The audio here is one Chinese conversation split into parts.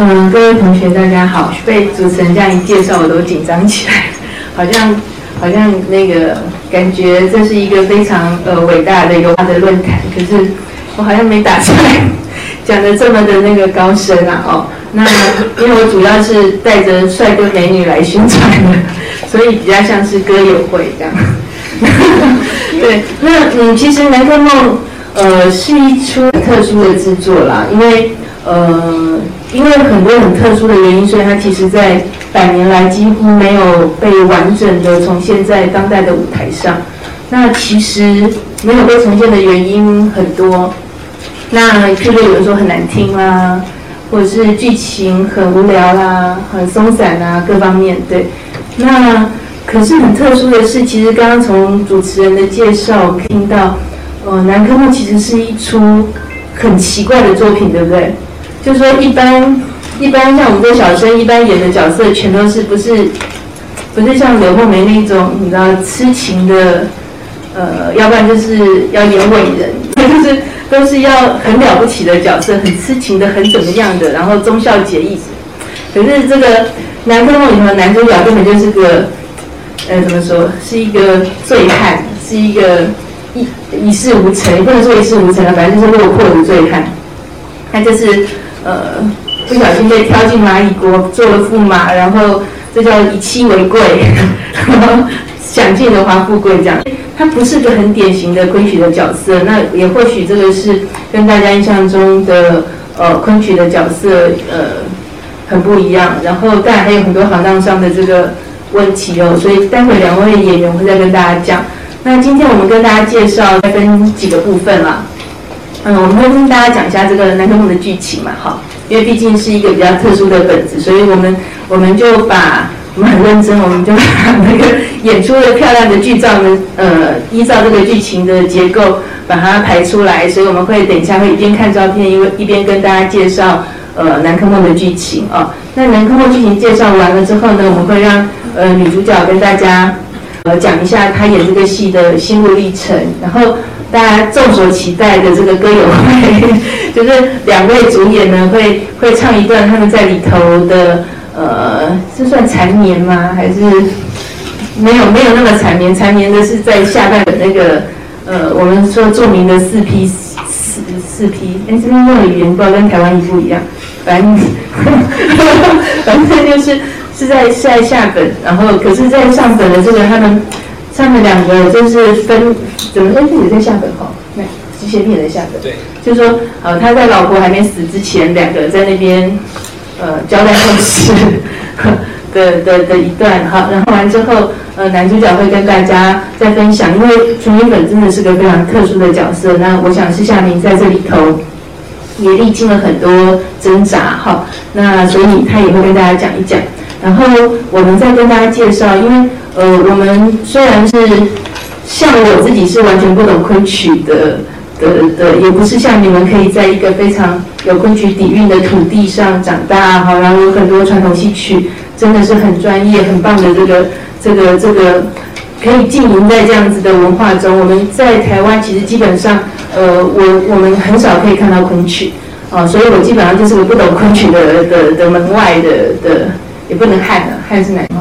嗯，各位同学，大家好。被主持人这样一介绍，我都紧张起来，好像好像那个感觉这是一个非常呃伟大的有的论坛，可是我好像没打算 讲的这么的那个高深啊哦。那因为我主要是带着帅哥美女来宣传的，所以比较像是歌友会这样。对，那嗯，其实《南柯梦》呃是一出特殊的制作啦，因为呃。因为很多很特殊的原因，所以它其实，在百年来几乎没有被完整的重现在当代的舞台上。那其实没有被重现的原因很多。那譬如有人说很难听啦，或者是剧情很无聊啦、很松散啊，各方面对。那可是很特殊的是，其实刚刚从主持人的介绍听到，呃，《南柯梦》其实是一出很奇怪的作品，对不对？就说一般，一般像我们这小生一般演的角色，全都是不是，不是像刘梦梅那种，你知道痴情的，呃，要不然就是要演伟人，就是都是要很了不起的角色，很痴情的，很怎么样的，然后忠孝节义。可是这个《南柯梦》里头男主角根本就是个，呃，怎么说，是一个醉汉，是一个一一事无成，不能说一事无成了，反正就是落魄的醉汉，他就是。呃，不小心被挑进蚂蚁国做了驸马，然后这叫以妻为贵，享尽荣华富贵这样。他不是个很典型的昆曲的角色，那也或许这个是跟大家印象中的呃昆曲的角色呃很不一样。然后当然还有很多行当上的这个问题哦，所以待会两位演员会再跟大家讲。那今天我们跟大家介绍分几个部分啦。嗯，我们会跟大家讲一下这个《南柯梦》的剧情嘛，哈，因为毕竟是一个比较特殊的本子，所以我们我们就把我们很认真，我们就把那个演出的漂亮的剧照呢，呃，依照这个剧情的结构把它排出来，所以我们会等一下会一边看照片，因为一边跟大家介绍呃《南柯梦》的剧情啊。那《南柯梦》剧情介绍完了之后呢，我们会让呃女主角跟大家呃讲一下她演这个戏的心路历程，然后。大家众所期待的这个歌友会，就是两位主演呢会会唱一段他们在里头的呃，是算缠绵吗？还是没有没有那么缠绵？缠绵的是在下半的那个呃，我们说著名的四 P 四四 P，哎，这边用的语言不知道跟台湾一不一样，反正 反正就是是在是在下本，然后可是在上本的这个他们。他们两个就是分，怎么说？自己在下本哈，那机械片在下本。对，就是说，呃，他在老婆还没死之前，两个在那边，呃，交代后事 的的的一段哈。然后完之后，呃，男主角会跟大家再分享，因为纯音粉真的是个非常特殊的角色。那我想是夏明在这里头也历经了很多挣扎哈。那所以他也会跟大家讲一讲。然后我们再跟大家介绍，因为。呃，我们虽然是像我自己是完全不懂昆曲的的的，也不是像你们可以在一个非常有昆曲底蕴的土地上长大哈，然后有很多传统戏曲，真的是很专业、很棒的这个这个这个可以浸淫在这样子的文化中。我们在台湾其实基本上，呃，我我们很少可以看到昆曲啊，所以我基本上就是个不懂昆曲的的的门外的的，也不能汉的，汉是哪个？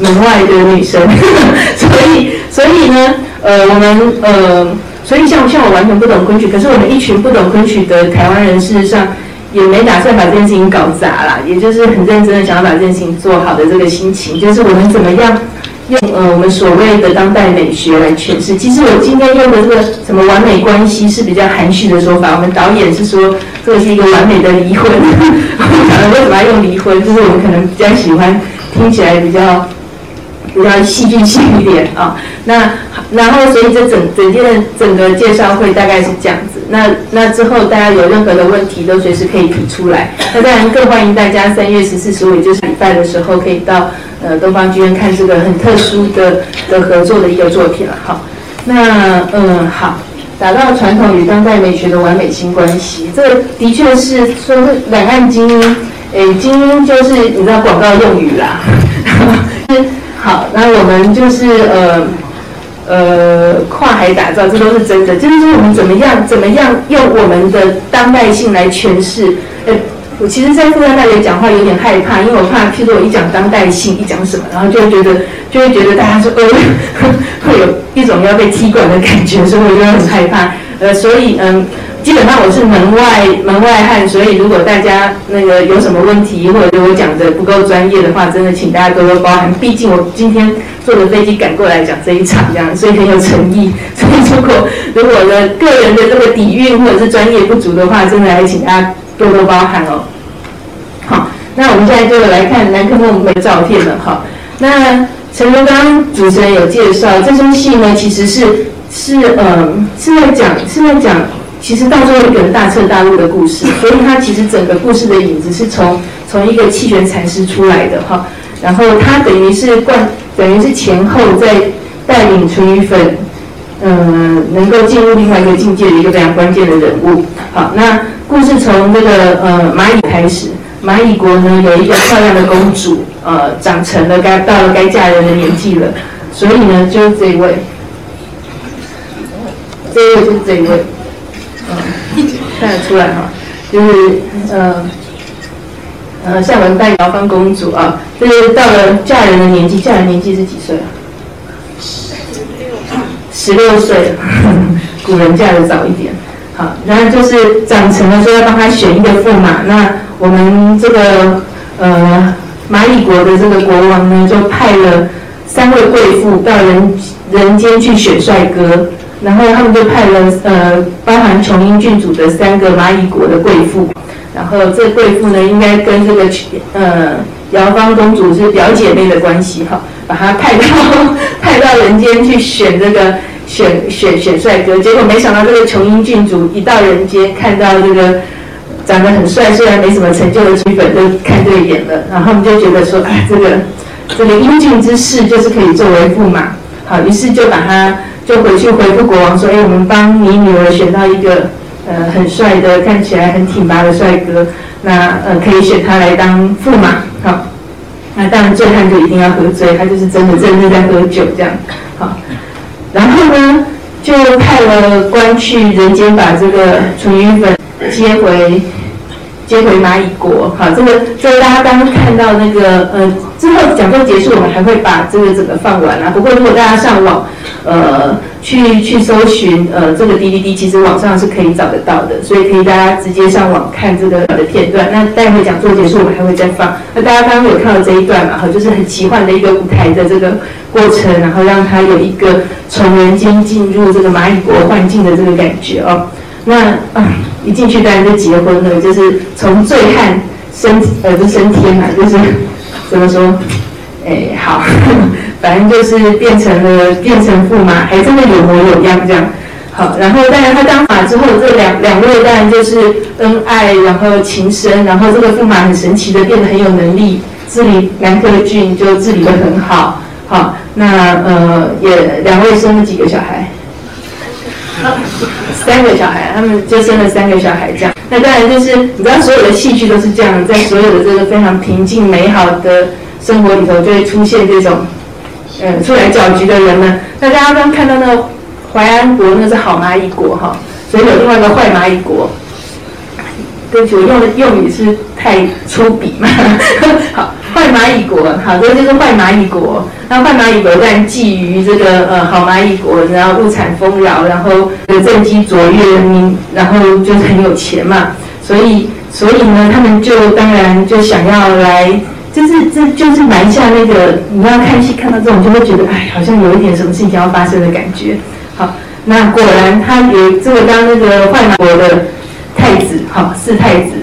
门外的女生，所以所以呢，呃，我们呃，所以像像我完全不懂昆曲，可是我们一群不懂昆曲的台湾人，事实上也没打算把这件事情搞砸啦，也就是很认真的想要把这件事情做好的这个心情，就是我们怎么样用呃 我们所谓的当代美学来诠释。其实我今天用的这个什么完美关系是比较含蓄的说法，我们导演是说这是一个完美的离婚。我们讲为什么要用离婚，就是我们可能比较喜欢听起来比较。比较戏剧性一点啊。那然后所以这整整件的整个介绍会大概是这样子。那那之后大家有任何的问题都随时可以提出来。那当然更欢迎大家三月十四、十五，就是礼拜的时候，可以到呃东方剧院看这个很特殊的的合作的一个作品了。好，那嗯好。打造传统与当代美学的完美新关系，这的确是说是两岸精英，诶，精英就是你知道广告用语啦。是 好，那我们就是呃呃跨海打造，这都是真的。就是说我们怎么样怎么样用我们的当代性来诠释，诶。我其实，在复旦大学讲话有点害怕，因为我怕，譬如我一讲当代性，一讲什么，然后就会觉得，就会觉得大家说，呃，会有一种要被踢馆的感觉，所以我就很害怕。呃，所以，嗯，基本上我是门外门外汉，所以如果大家那个有什么问题，或者我讲的不够专业的话，真的请大家多多包涵。毕竟我今天坐着飞机赶过来讲这一场，这样，所以很有诚意。所以如果如果的个人的这个底蕴或者是专业不足的话，真的还请大家多多包涵哦。好那我们现在就来看南柯梦的照片了哈。那陈荣刚主持人有介绍，这出戏呢其实是是呃是在讲是在讲，其实到最后一个大彻大悟的故事，所以它其实整个故事的影子是从从一个气旋禅师出来的哈。然后他等于是贯等于是前后在带领淳于粉，嗯，能够进入另外一个境界的一个非常关键的人物。好，那故事从这个呃蚂蚁开始。蚂蚁国呢有一个漂亮的公主，呃，长成了该到了该嫁人的年纪了，所以呢就是这位，这位就是这位，嗯，看得出来哈，就是呃呃夏文代瑶芳公主啊，就是到了嫁人的年纪，嫁人年纪是几岁啊？十六岁，古人嫁的早一点。好，然后就是长成了说要帮他选一个驸马，那我们这个呃蚂蚁国的这个国王呢，就派了三位贵妇到人人间去选帅哥，然后他们就派了呃包含琼英郡主的三个蚂蚁国的贵妇，然后这贵妇呢应该跟这个呃瑶芳公主是表姐妹的关系哈，把她派到派到人间去选这个。选选选帅哥，结果没想到这个琼英郡主一到人间，看到这个长得很帅，虽然没什么成就的剧本，就看对眼了。然后我们就觉得说，哎，这个这个英俊之士就是可以作为驸马。好，于是就把他就回去回复国王说，哎，我们帮你女儿选到一个呃很帅的，看起来很挺拔的帅哥，那呃可以选他来当驸马。好，那当然醉汉就一定要喝醉，他就是真的真的在喝酒这样。好。然后呢，就派了官去人间把这个纯于粉接回，接回蚂蚁国。好，这个这个大家刚刚看到那个呃，之后讲座结束，我们还会把这个整个放完啊。不过如果大家上网，呃。去去搜寻，呃，这个 DVD 其实网上是可以找得到的，所以可以大家直接上网看这个的片段。那待会讲座结束，我们还会再放。那大家刚刚有看到这一段嘛？哈，就是很奇幻的一个舞台的这个过程，然后让他有一个从人间进入这个蚂蚁国幻境的这个感觉哦。那啊，一进去当然就结婚了，就是从醉汉升呃就升天嘛，就是怎么说？哎，好。反正就是变成了变成驸马，还真的有模有样这样。好，然后当然他当马之后，这两两位当然就是恩爱，然后情深，然后这个驸马很神奇的变得很有能力，治理南柯郡就治理的很好。好，那呃也两位生了几个小孩？三个小孩，他们就生了三个小孩这样。那当然就是你知道所有的戏剧都是这样，在所有的这个非常平静美好的生活里头，就会出现这种。嗯，出来搅局的人们。那？大家刚刚看到那个淮安国，那是好蚂蚁国哈，所以有另外一个坏蚂蚁国。对不起，我用的用语是太粗鄙嘛？好，坏蚂蚁国，好，这就是坏蚂蚁国。那坏蚂蚁国在觊觎这个呃好蚂蚁国，然后物产丰饶，然后政绩卓越，民然后就是很有钱嘛。所以，所以呢，他们就当然就想要来。就是这就是埋下那个你要看戏看到这种就会觉得哎好像有一点什么事情要发生的感觉。好，那果然他有这个当那个坏国的太子，好四太子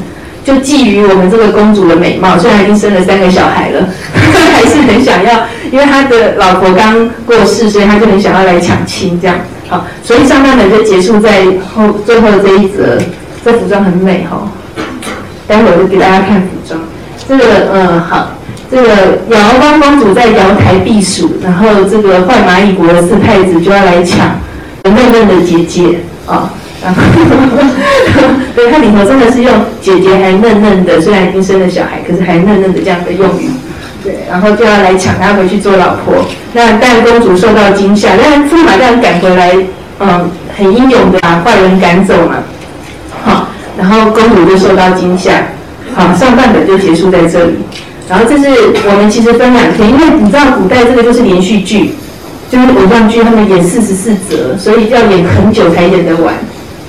就觊觎我们这个公主的美貌，虽然已经生了三个小孩了，还是很想要，因为他的老婆刚过世，所以他就很想要来抢亲，这样。好，所以上半本就结束在后最后的这一则，这服装很美哈，待会儿就给大家看服装，这个嗯好，这个瑶光公主在瑶台避暑，然后这个坏蚂蚁国的四太子就要来抢嫩嫩的姐姐啊。然后，对，它里头真的是用姐姐还嫩嫩的，虽然已经生了小孩，可是还嫩嫩的这样的用语，对，然后就要来抢她回去做老婆。那但公主受到惊吓，但驸马这样赶回来，嗯，很英勇的把坏人赶走嘛，好，然后公主就受到惊吓，好，上半本就结束在这里。然后这是我们其实分两天，因为你知道古代这个就是连续剧，就是偶像剧，他们演四十四则，所以要演很久才演得完。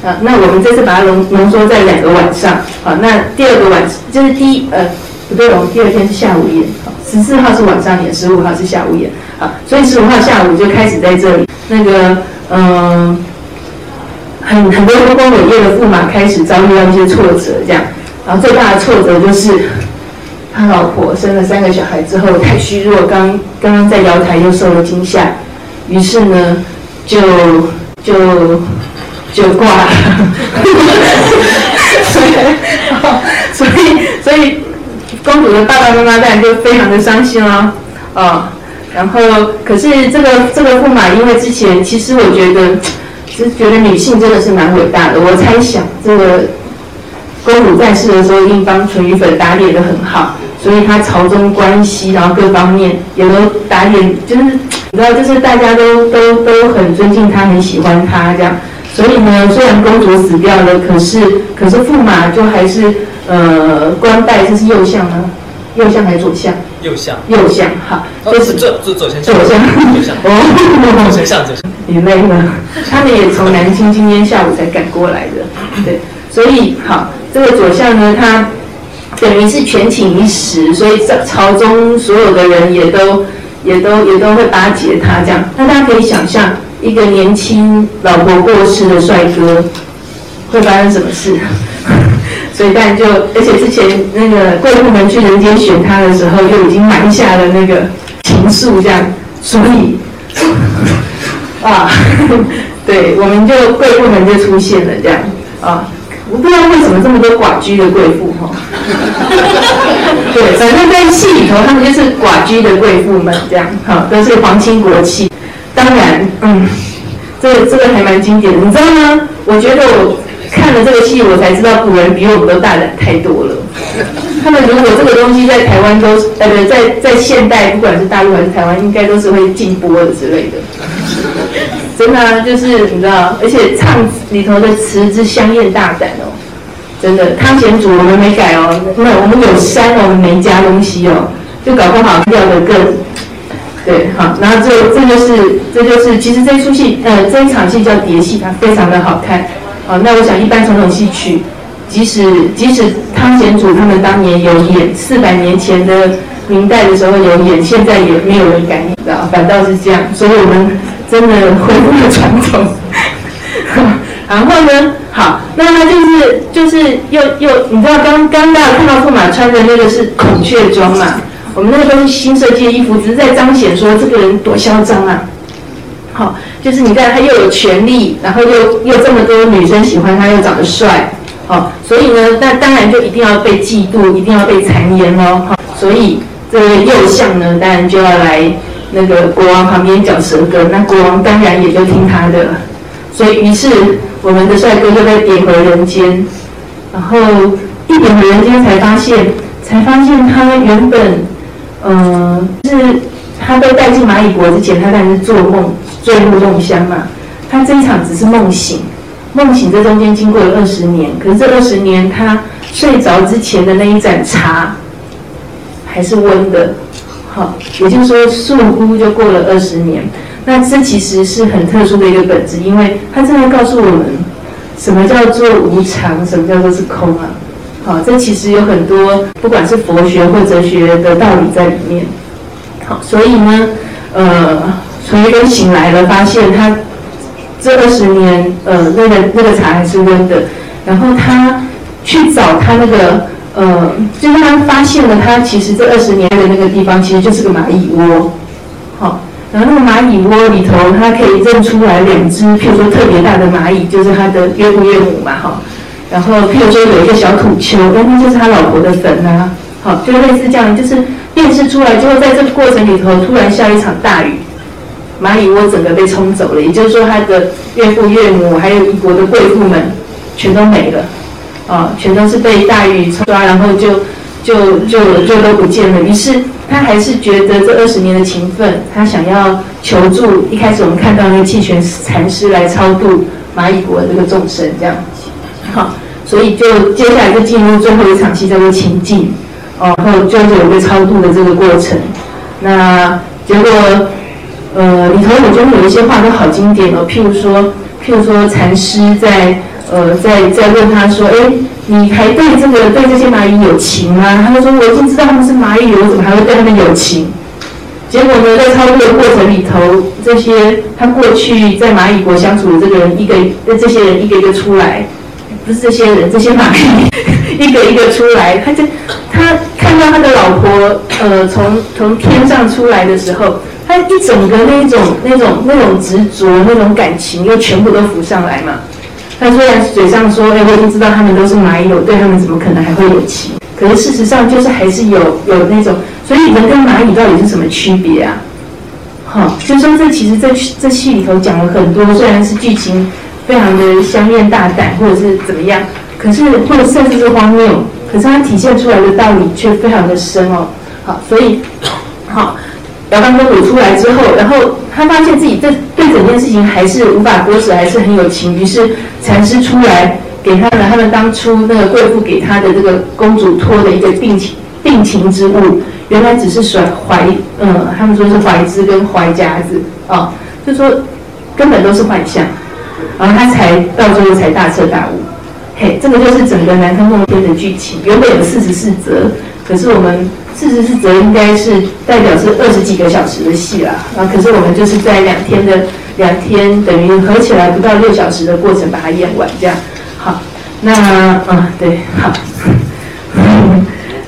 啊，那我们这次把它浓浓缩在两个晚上。好，那第二个晚就是第一呃不对，我们第二天是下午演。十四号是晚上演，十五号是下午演。好，所以十五号下午就开始在这里。那个嗯，很很多丰功伟业的驸马开始遭遇到一些挫折，这样。然后最大的挫折就是他老婆生了三个小孩之后太虚弱，刚刚刚在瑶台又受了惊吓，于是呢就就。就挂了，所以，所以，所以，公主的爸爸妈妈当然就非常的伤心了，啊，然后，可是这个这个驸马，因为之前其实我觉得，其实觉得女性真的是蛮伟大的。我猜想，这个公主在世的时候，一定帮淳于粉打理的很好，所以她朝中关系，然后各方面也都打点，就是你知道，就是大家都都都很尊敬她，很喜欢她这样。所以呢，虽然公主死掉了，可是可是驸马就还是呃官拜，这是右相吗？右相还是左相？右相。右相，好，就是左左左相。左相。右相。哦，左相左相。你累了？他们也从南京今天下午才赶过来的，对。所以好，这个左相呢，他等于是权倾一时，所以朝朝中所有的人也都也都也都会巴结他这样。那大家可以想象。一个年轻老婆过世的帅哥会发生什么事？所以当然就，而且之前那个贵妇们去人间选他的时候，就已经埋下了那个情愫，这样，所以啊，对，我们就贵妇们就出现了这样啊，我不知道为什么这么多寡居的贵妇哈，对，反正在戏里头，他们就是寡居的贵妇们这样，哈，都是皇亲国戚。当然，嗯，这个这个还蛮经典的，你知道吗？我觉得我看了这个戏，我才知道古人比我们都大胆太多了。他们如果这个东西在台湾都，呃，不在在现代，不管是大陆还是台湾，应该都是会禁播的之类的。真的，就是你知道，而且唱里头的词之香艳大胆哦，真的。汤显祖我们没改哦，那我们有删，我们没加东西哦，就搞不好掉的更。对，好，然后这这就是，这就是，其实这一出戏，呃，这一场戏叫蝶戏，它非常的好看。好，那我想一般传统戏曲，即使即使汤显祖他们当年有演，四百年前的明代的时候有演，现在也没有人敢演，知道反倒是这样，所以我们真的恢复了传统。然后呢，好，那他就是就是又又，你知道刚刚大家看到驸马穿的那个是孔雀装嘛？我们那个都是新设计的衣服，只是在彰显说这个人多嚣张啊！好，就是你看他又有权利，然后又又这么多女生喜欢他，又长得帅，好，所以呢，那当然就一定要被嫉妒，一定要被谗言喽，好，所以这个右相呢，当然就要来那个国王旁边嚼舌根，那国王当然也就听他的，所以于是我们的帅哥就被贬回人间，然后一贬回人间才发现，才发现他原本。嗯，是他被带进蚂蚁国之前，他当然是做梦坠入梦乡嘛。他这一场只是梦醒，梦醒这中间经过了二十年，可是这二十年他睡着之前的那一盏茶还是温的，好，也就是说似乎就过了二十年。那这其实是很特殊的一个本质，因为他正在告诉我们什么叫做无常，什么叫做是空啊。好，这其实有很多，不管是佛学或哲学的道理在里面。好，所以呢，呃，从一根醒来了，发现他这二十年，呃，那个那个茶还是温的。然后他去找他那个呃，就是他发现了他其实这二十年的那个地方其实就是个蚂蚁窝，好，然后那个蚂蚁窝里头，他可以认出来两只，譬如说特别大的蚂蚁，就是他的岳父岳母嘛，哈，然后譬如说有一个小土丘，哎，那就是他老婆的坟啊，好，就类似这样，就是辨识出来之后，在这个过程里头突然下一场大雨。蚂蚁窝整个被冲走了，也就是说，他的岳父岳母还有一国的贵妇们全都没了，啊，全都是被大雨抓，然后就就就就都不见了。于是他还是觉得这二十年的情分，他想要求助。一开始我们看到那个气泉禅师来超度蚂蚁国的这个众生，这样，好，所以就接下来就进入最后一场戏，叫做情境，哦，然后就有一个超度的这个过程。那结果。呃，里头我觉得有一些话都好经典哦，譬如说，譬如说禅师在呃在在问他说，哎，你还对这个对这些蚂蚁有情吗？他就说，我已经知道他们是蚂蚁，我怎么还会对他们有情？结果呢，在操作的过程里头，这些他过去在蚂蚁国相处的这个人，一个这些人一个一个出来，不是这些人，这些蚂蚁一个一个出来，他就他看到他的老婆呃从从天上出来的时候。他一整个那种、那种、那种执着、那种感情，又全部都浮上来嘛。他虽然嘴上说：“哎，我已经知道他们都是蚂蚁，我对他们怎么可能还会有情？”可是事实上，就是还是有有那种。所以人跟蚂蚁到底是什么区别啊？好，就说这其实这这戏里头讲了很多，虽然是剧情非常的香艳大胆，或者是怎么样，可是或者甚至是荒谬，可是它体现出来的道理却非常的深哦。好，所以好。姚刚公主出来之后，然后他发现自己对对整件事情还是无法割舍，还是很有情。于是禅师出来给他们他们当初那个贵妇给他的这个公主托的一个定情定情之物，原来只是甩怀，嗯，他们说是怀枝跟怀夹子啊，就说根本都是幻象，然后他才到最后才大彻大悟。嘿，这个就是整个《南柯梦天》的剧情，原本有四十四则，可是我们。四十四则应该是代表是二十几个小时的戏啦，啊，可是我们就是在两天的两天，等于合起来不到六小时的过程把它演完，这样。好，那啊，对，好，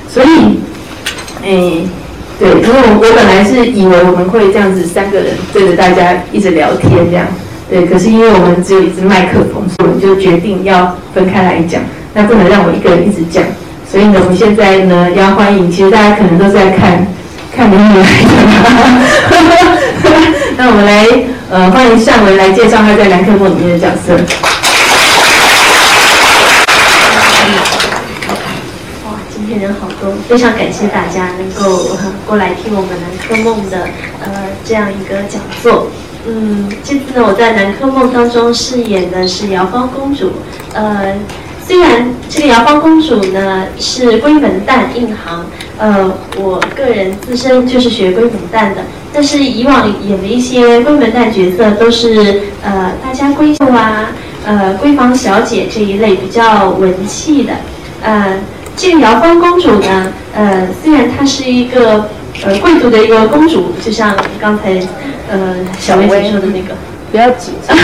所以，哎，对，因为我我本来是以为我们会这样子三个人对着大家一直聊天这样，对，可是因为我们只有一支麦克风，所以我们就决定要分开来讲，那不能让我一个人一直讲。所以呢，我们现在呢要欢迎，其实大家可能都在看，看美女来的。那我们来呃欢迎尚文来介绍他在《兰克梦》里面的角色。哇，今天人好多，非常感谢大家能够过来听我们《兰克梦》的呃这样一个讲座。嗯，这次呢我在《南柯梦》当中饰演的是瑶芳公主，呃。虽然这个瑶芳公主呢是闺门旦印行，呃，我个人自身就是学闺门旦的，但是以往演的一些闺门旦角色都是呃大家闺秀啊，呃闺房小姐这一类比较文气的，呃，这个瑶芳公主呢，呃，虽然她是一个呃贵族的一个公主，就像刚才呃小薇姐说的那个，不要紧张，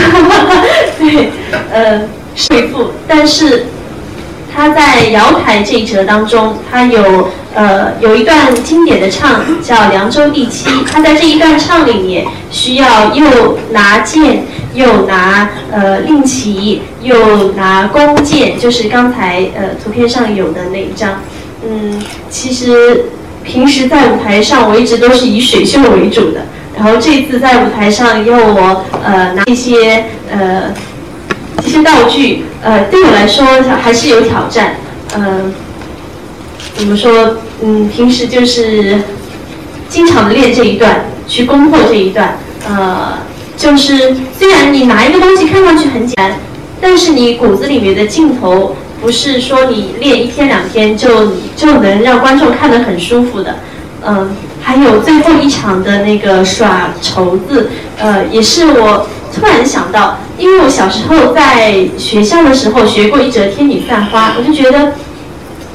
对，呃。贵妇，但是她在瑶台这一折当中，她有呃有一段经典的唱叫《凉州第七》，她在这一段唱里面需要又拿剑，又拿呃令旗，又拿弓箭，就是刚才呃图片上有的那一张。嗯，其实平时在舞台上我一直都是以水袖为主的，然后这次在舞台上要我呃拿一些呃。这些道具，呃，对我来说还是有挑战。嗯，怎么说？嗯，平时就是经常练这一段，去攻破这一段。呃，就是虽然你拿一个东西看上去很简单，但是你骨子里面的镜头不是说你练一天两天就就能让观众看得很舒服的。嗯，还有最后一场的那个耍绸子，呃，也是我。突然想到，因为我小时候在学校的时候学过一则《天女散花》，我就觉得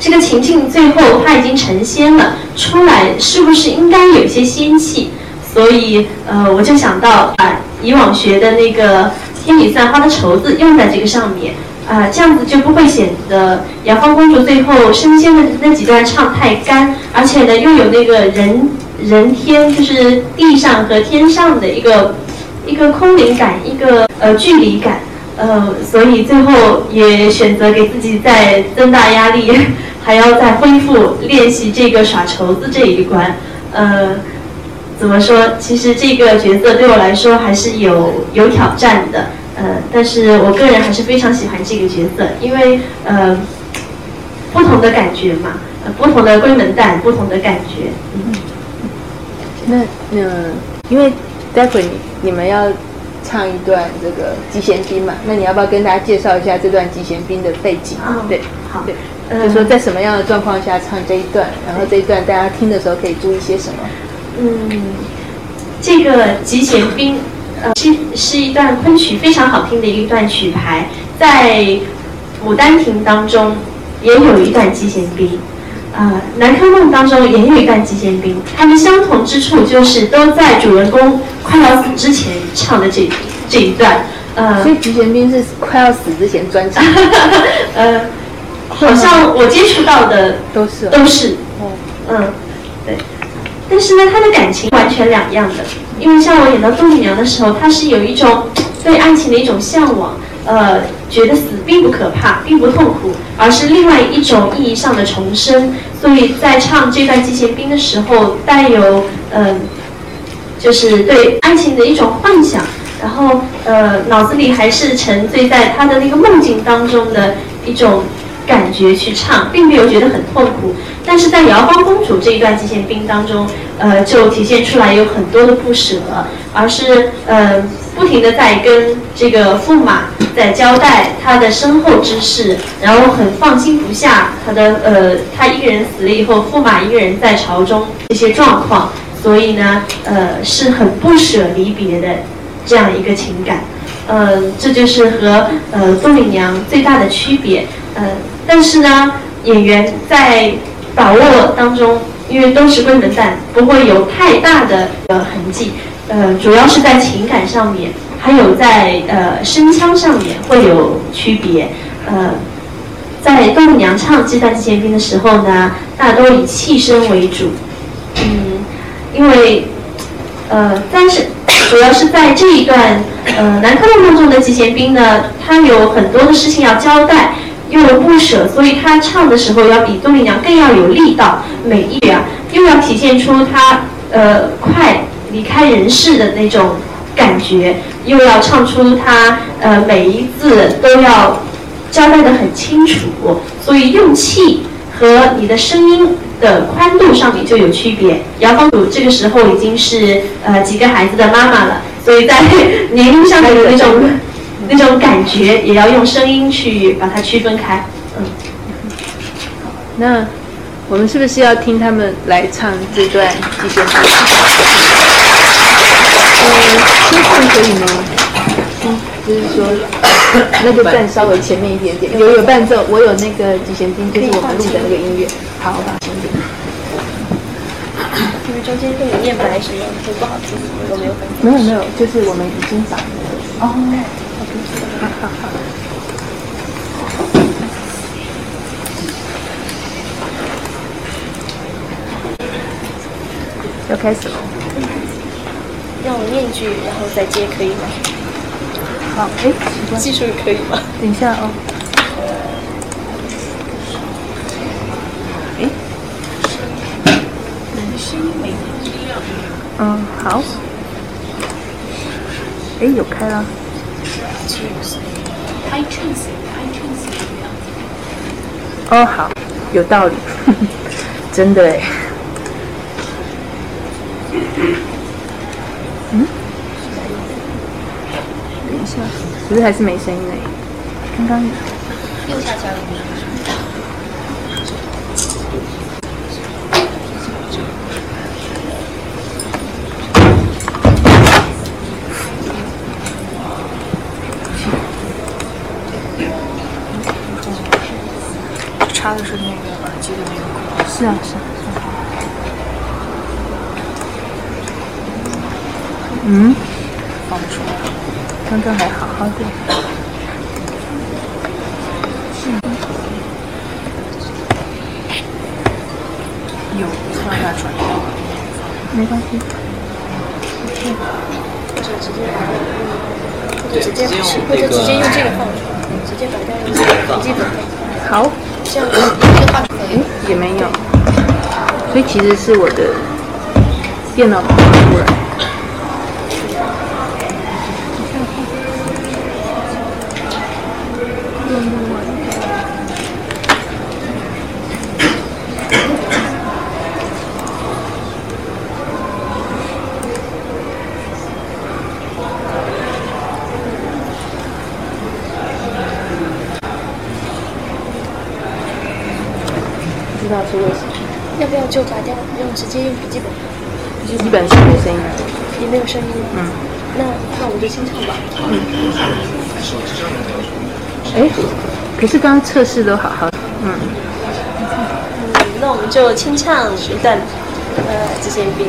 这个情境最后它已经成仙了，出来是不是应该有些仙气？所以，呃，我就想到把以往学的那个《天女散花》的绸子用在这个上面，啊、这样子就不会显得瑶芳公主最后升仙的那几段唱太干，而且呢又有那个人人天，就是地上和天上的一个一个空灵感，一个呃距离感。呃，所以最后也选择给自己再增大压力，还要再恢复练习这个耍绸子这一关。呃，怎么说？其实这个角色对我来说还是有有挑战的。呃，但是我个人还是非常喜欢这个角色，因为呃，不同的感觉嘛，呃，不同的闺门旦，不同的感觉。嗯，那嗯，因为待会你你们要唱一段这个《集贤兵》嘛，那你要不要跟大家介绍一下这段《集贤兵》的背景？哦对，好对，呃就说在什么样的状况下唱这一段，然后这一段大家听的时候可以注意些什么？嗯，这个《集贤兵》呃是是一段昆曲非常好听的一段曲牌，在《牡丹亭》当中也有一段《集贤兵》，呃，《南柯梦》当中也有一段《集贤兵》，它们相同之处就是都在主人公快要死之前唱的这这一段，呃所以《集贤兵》是快要死之前专场，呃，好像我接触到的都是哦都是，哦。嗯，对。但是呢，他的感情完全两样的，因为像我演到杜丽娘的时候，她是有一种 对爱情的一种向往，呃，觉得死并不可怕，并不痛苦，而是另外一种意义上的重生。所以在唱这段《集贤兵》的时候，带有嗯、呃就是对爱情的一种幻想，然后呃脑子里还是沉醉在他的那个梦境当中的一种感觉去唱，并没有觉得很痛苦。但是在瑶芳公主这一段极限兵当中，呃，就体现出来有很多的不舍，而是呃不停的在跟这个驸马在交代他的身后之事，然后很放心不下他的呃他一个人死了以后，驸马一个人在朝中这些状况，所以呢，呃是很不舍离别的这样一个情感。呃，这就是和呃杜丽娘最大的区别。呃，但是呢，演员在把握当中，因为都是关门旦，不会有太大的呃痕迹。呃，主要是在情感上面，还有在呃声腔上面会有区别。呃，在杜丽娘唱这段《极限兵》的时候呢，大多以气声为主。嗯，因为呃，但是主要是在这一段呃南柯梦中的集贤兵呢，他有很多的事情要交代，又有不舍，所以他唱的时候要比杜丽娘更要有力道，每一啊又要体现出他呃快离开人世的那种感觉，又要唱出他呃每一字都要交代的很清楚，所以用气和你的声音的宽度上面就有区别。姚芳主这个时候已经是呃几个孩子的妈妈了，所以在年龄上面的那种那种感觉，也要用声音去把它区分开。嗯，那我们是不是要听他们来唱这段《极限兵》？呃，先唱可以吗？嗯，就是说，那就站稍微前面一点点，有有伴奏，我有那个《极限兵》，就是我们录的那个音乐。好，吧，前点。因为中间跟你念白什么会不好听，我没有很没有没有，就是我们已经把哦，好好好。要开始了。让我念句，然后再接，可以吗？好，哎，技术可以吗？等一下哦。哎，嗯，好。哎，有开了。哦，好，有道理，真的哎。嗯？等一下，不是还是没声音哎。刚刚右下角有这样吃嗯？放不出来。刚刚还好好的嗯。有放大出来。没关系。嗯直接不吃或者直接用这个放出来。直接把摆在笔记本上好。这样子一个饭盒也没有。所以，其实是我的电脑跑出来。声音嗯。那那我们就清唱吧。嗯。哎可是刚刚测试都好好。嗯。那我们就清唱一段呃这些病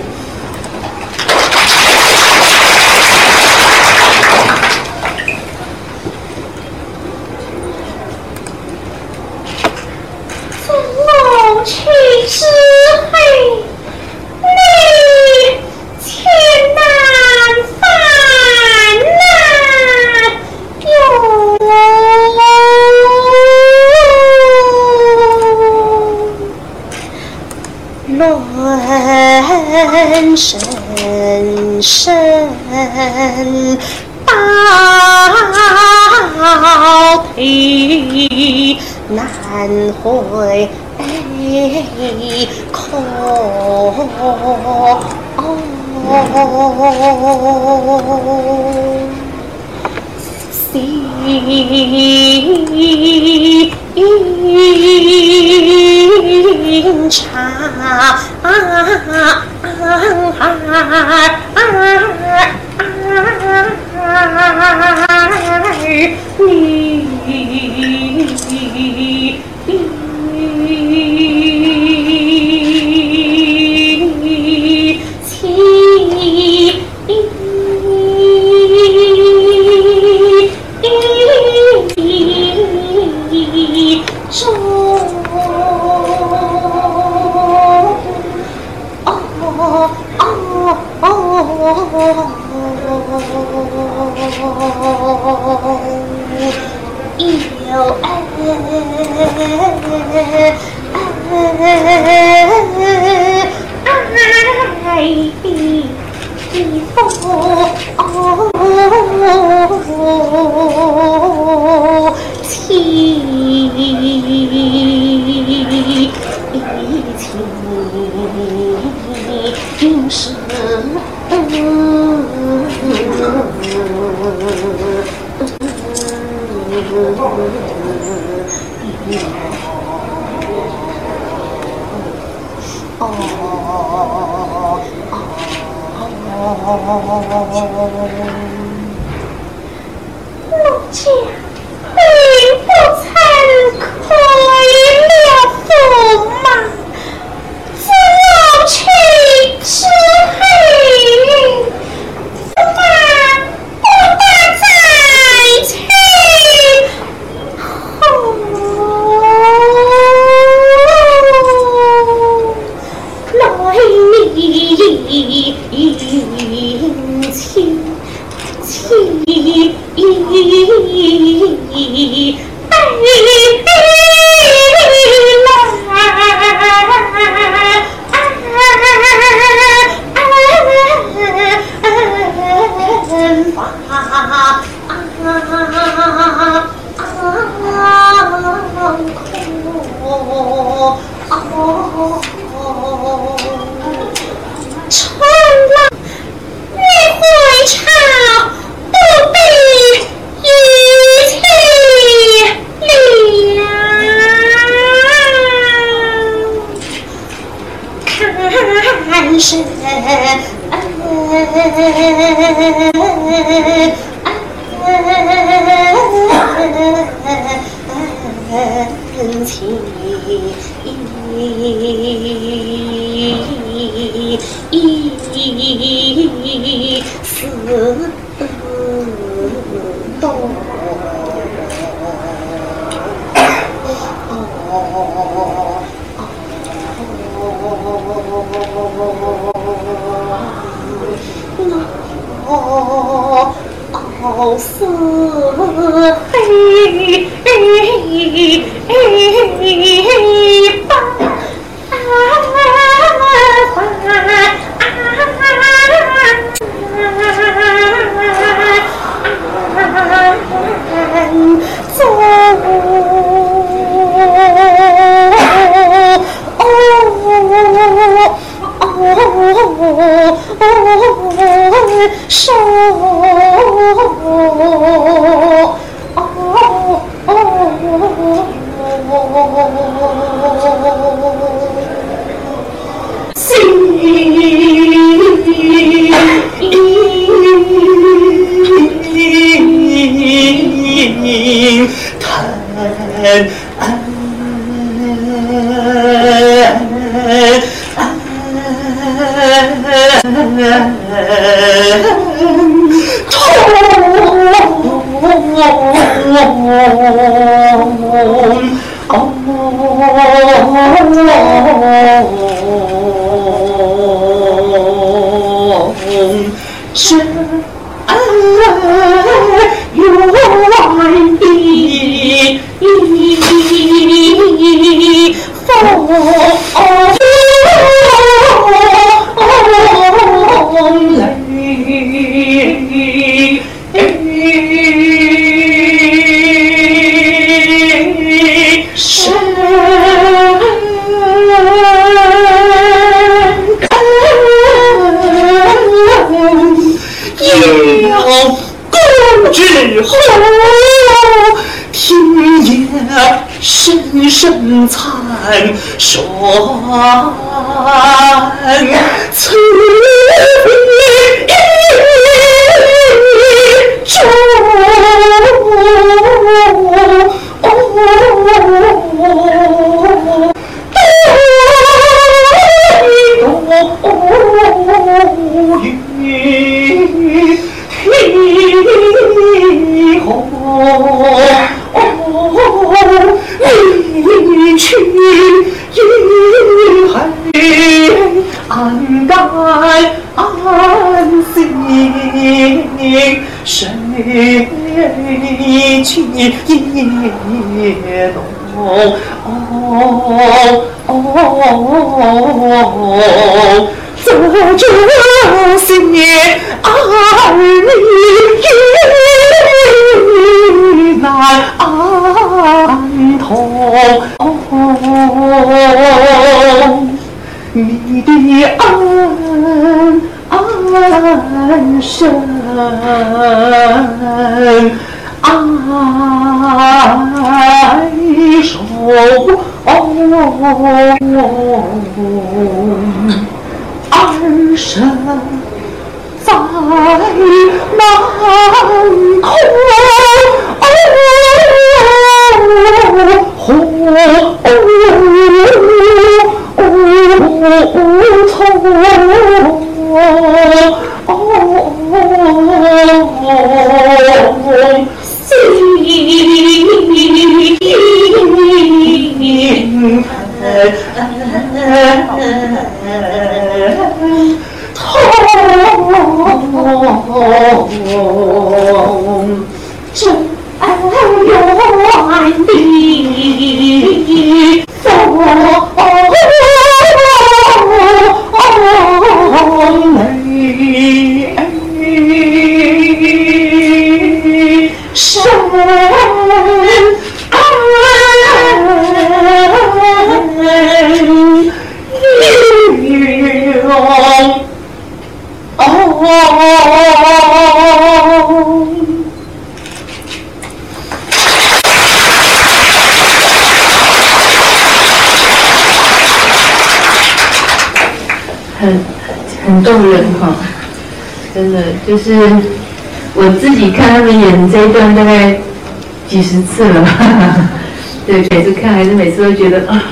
动。好似黑。痛心痛中中原地走就是我自己看他们演这一段大概几十次了，对，每次看还是每次都觉得啊，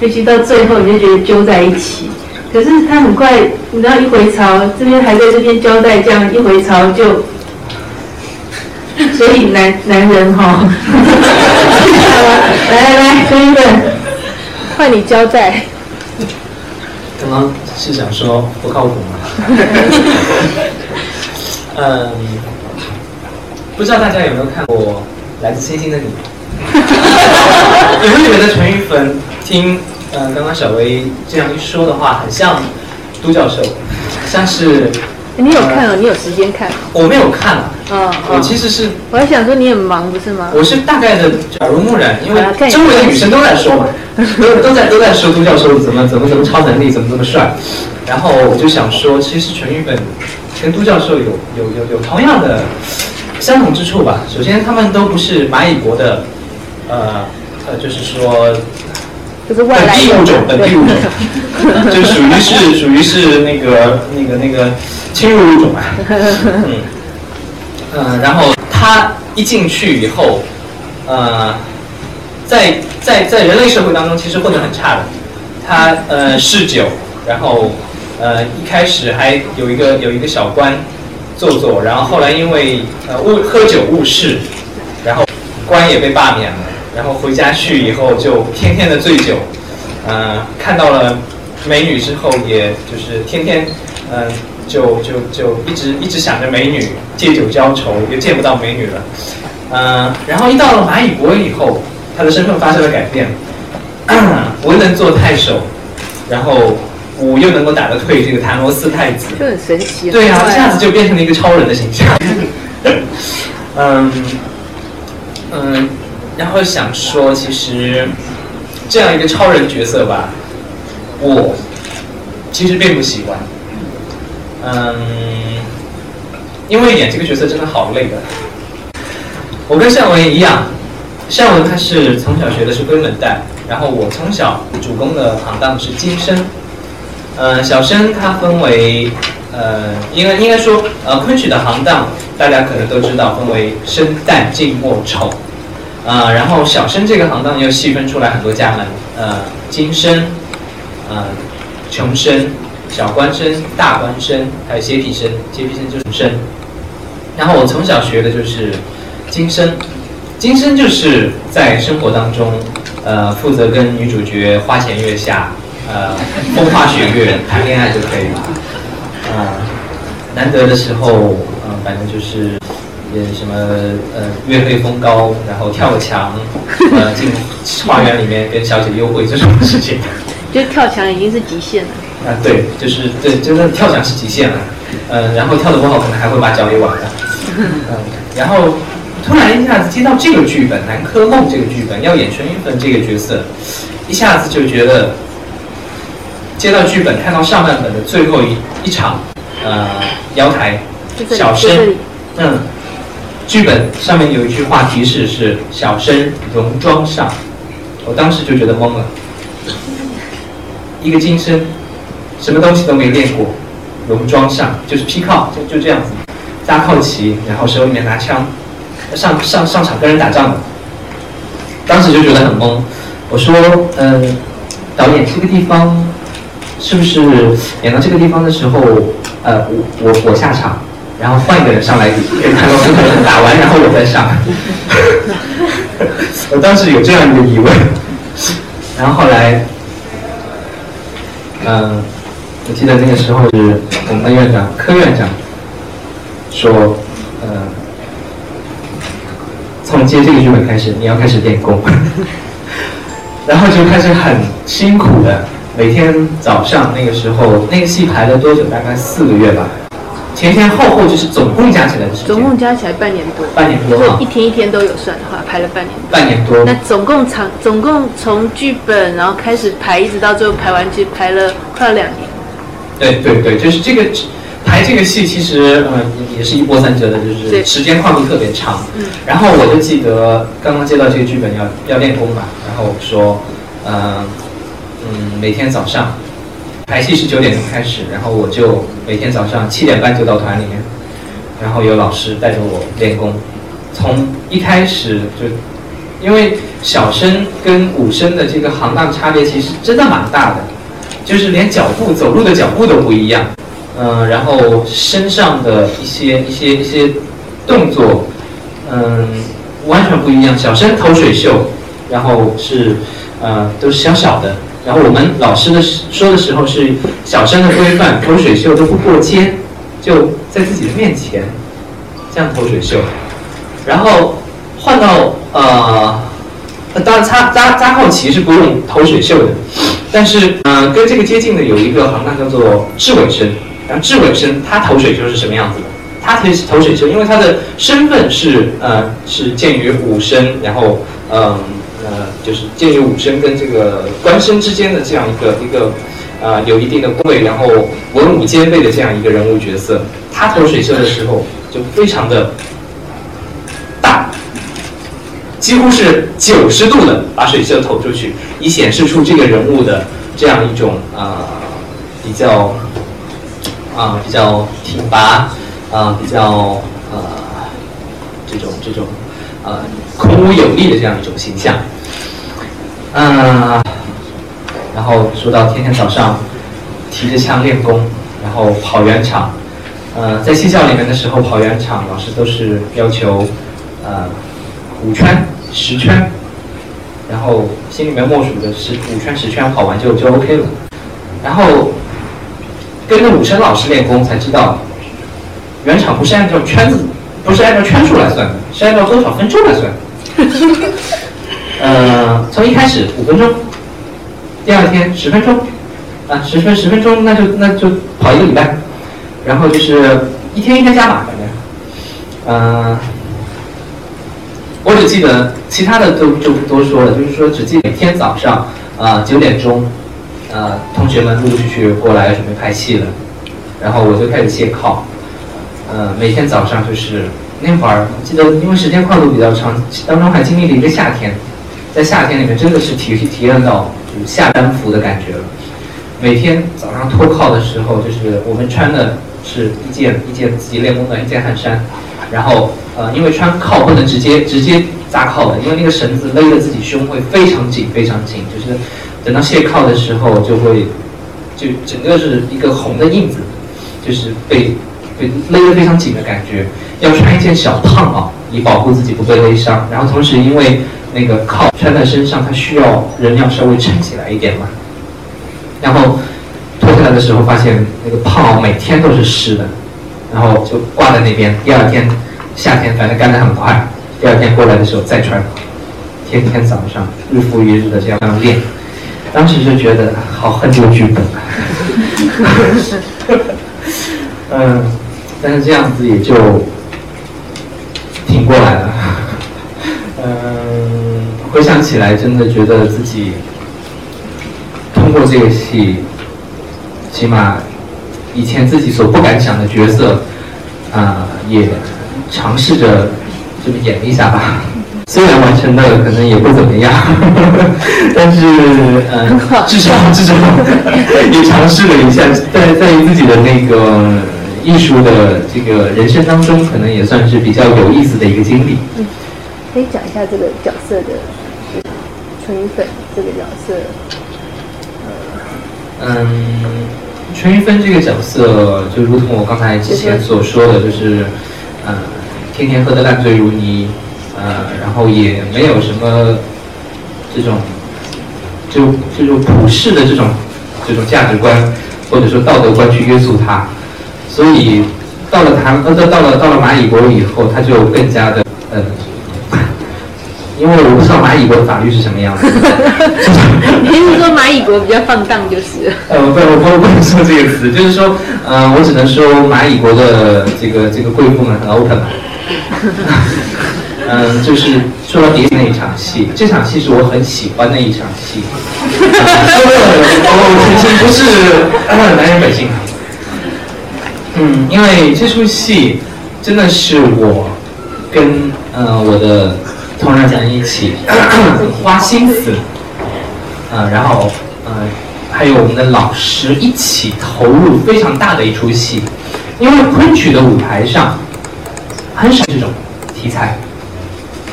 尤其到最后你就觉得揪在一起。可是他很快，你知道一回巢，这边还在这边交代，这样一回巢就，所以男男人哈，来 来来，孙一本，换你交代。刚刚是想说不靠谱吗？嗯，不知道大家有没有看过《来自星星的你》？有没有觉得陈玉粉听呃刚刚小薇这样一说的话，很像都教授，像是你有看哦？你有时间看？我没有看啊，嗯，我其实是我还想说你很忙不是吗？我是大概的耳濡目染，因为周围的女生都在说嘛，都都在都在说都教授怎么怎么怎么超能力，怎么怎么帅，然后我就想说，其实陈玉粉跟都教授有有有有同样的相同之处吧。首先，他们都不是蚂蚁国的，呃呃，就是说就是外本来物种，本地物种，就属于是属于是那个那个那个侵入物种啊。嗯，呃，然后他一进去以后，呃，在在在人类社会当中，其实混得很差的。他呃嗜酒，然后呃一开始还有一个有一个小官做做，然后后来因为呃误喝酒误事，然后官也被罢免了，然后回家去以后就天天的醉酒，呃看到了美女之后，也就是天天、呃就就就一直一直想着美女，借酒浇愁，又见不到美女了，呃然后一到了蚂蚁国以后，他的身份发生了改变，文能做太守，然后武又能够打得退这个谭罗斯太子，就很神奇。对啊，一下子就变成了一个超人的形象。嗯嗯，然后想说，其实这样一个超人角色吧，我其实并不喜欢。嗯，因为演这个角色真的好累的。我跟向文一样，向文他是从小学的是龟门带，然后我从小主攻的行当是金生。呃，小生它分为，呃，应该应该说，呃，昆曲的行当，大家可能都知道，分为生、旦、净、末、丑，呃，然后小生这个行当又细分出来很多家门，呃，金生，呃，穷生、小官生、大官生，还有斜皮生，斜皮生就是生。然后我从小学的就是金生，金生就是在生活当中，呃，负责跟女主角花前月下。呃，风花雪月谈恋爱就可以了。啊、难得的时候，嗯、反正就是，也，什么呃，月黑风高，然后跳墙，呃，进花园里面跟小姐幽会这种事情。就跳墙已经是极限了。啊，对，就是对，真的跳墙是极限了。嗯、然后跳的不好，可能还会把脚给崴了。嗯，然后突然一下子接到这个剧本《南柯梦》这个剧本，要演陈玉芬这个角色，一下子就觉得。接到剧本，看到上半本的最后一一场，呃，瑶台小生嗯，剧本上面有一句话提示是“小生戎装上”，我当时就觉得懵了。一个金身，什么东西都没练过，戎装上就是劈靠，就就这样子，扎靠旗，然后手里面拿枪，上上上场跟人打仗的。当时就觉得很懵，我说，嗯、导演这个地方是不是演到这个地方的时候，呃，我我我下场，然后换一个人上来跟他们打完，然后我再上。我当时有这样一个疑问，然后后来，嗯、我记得那个时候是我们的院长柯院长说，呃，从接这个剧本开始，你要开始练功，然后就开始很辛苦的。每天早上那个时候，那个戏排了多久？大概四个月吧，前前后后就是总共加起来的时间，总共加起来半年多。半年多哈如果一，天一天都有算的话，排了半年多。半年多那。总共长，总共从剧本然后开始排，一直到最后排完，其实排了快要两年。对对对，就是这个排这个戏，其实嗯也是一波三折的，就是时间跨度特别长。嗯然后我就记得刚刚接到这个剧本要要练功嘛，然后说，嗯嗯，每天早上排戏是九点钟开始，然后我就每天早上七点半就到团里面，然后有老师带着我练功，从一开始就。因为小生跟武生的这个行当差别其实真的蛮大的，就是连脚步走路的脚步都不一样，嗯、然后身上的一些一些一些动作，嗯，完全 不一样。小生投水袖，然后是呃都是小小的，然后我们老师的说的时候是小生的规范，投水袖都不过肩，就在自己的面前这样投水袖，然后换到呃，当然扎扎扎靠旗是不用投水袖的，但是呃跟这个接近的有一个行当叫做智尾生，然后智尾生他投水袖是什么样子的？他投投水袖，因为他的身份是呃是鉴于武生，然后嗯呃就是介于武生跟这个官绅之间的这样一个一个。啊，有一定的功位，然后文武兼备的这样一个人物角色，他投水袖的时候就非常的大，几乎是九十度的把水袖投出去，以显示出这个人物的这样一种啊比较啊比较挺拔啊比较呃这种这种呃孔武有力的这样一种形象，嗯。然后说到天天早上提着枪练功，然后跑圆场，呃，在戏校里面的时候跑圆场，老师都是要求呃五圈十圈，然后心里面默数的是五圈十圈跑完就就 OK 了。然后跟着武生老师练功才知道，圆场不是按照圈子，不是按照圈数来算的，是按照多少分钟来算。呃，从一开始五分钟。第二天十分钟，啊，十分十分钟，那就那就跑一个礼拜，然后就是一天一天加码，反正，嗯，我只记得其他的都就不多说了，就是说只记得每天早上啊九点钟，呃，同学们陆陆续续过来准备拍戏了，然后我就开始卸靠，呃，每天早上就是那会儿记得，因为时间跨度比较长，当中还经历了一个夏天，在夏天里面真的是体体验到。下单服的感觉了。每天早上脱靠的时候，就是我们穿的是一件一件自己练功的一件汗衫，然后呃，因为穿靠不能直接直接扎靠的，因为那个绳子勒得自己胸会非常紧非常紧，就是等到卸靠的时候就会就整个是一个红的印子，就是被被勒得非常紧的感觉。要穿一件小胖袄以保护自己不被勒伤，然后同时因为。那个靠穿在身上，它需要人要稍微撑起来一点嘛。然后脱下来的时候，发现那个泡每天都是湿的，然后就挂在那边。第二天夏天反正干得很快，第二天过来的时候再穿，天天早上日复一日的这样练。当时就觉得好恨这个剧本。嗯，但是这样子也就挺过来了。嗯。回想起来，真的觉得自己通过这个戏，起码以前自己所不敢想的角色，啊，也尝试着这么演一下吧。虽然完成的可能也不怎么样，但是嗯，至少至少也尝试了一下，在在于自己的那个艺术的这个人生当中，可能也算是比较有意思的一个经历。嗯，可以讲一下这个角色的。春雨粉这个角色，嗯，春雨芬这个角色就如同我刚才之前所说的，就是，呃，天天喝得烂醉如泥，呃，然后也没有什么这种，就这种普世的这种这种价值观或者说道德观去约束他，所以到了他呃到到了到了蚂蚁国以后，他就更加的呃。因为我不知道蚂蚁国的法律是什么样子。你是说蚂蚁国比较放荡就是？呃，不，我不不能说这个词，就是说，呃，我只能说蚂蚁国的这个这个贵妇们很 open。嗯，就是说到蝶那一场戏，这场戏是我很喜欢的一场戏。我其实不是男人本性。嗯，因为这出戏真的是我跟呃我的。同仁们一起 花心思，呃，然后呃，还有我们的老师一起投入非常大的一出戏，因为昆曲的舞台上很少这种题材，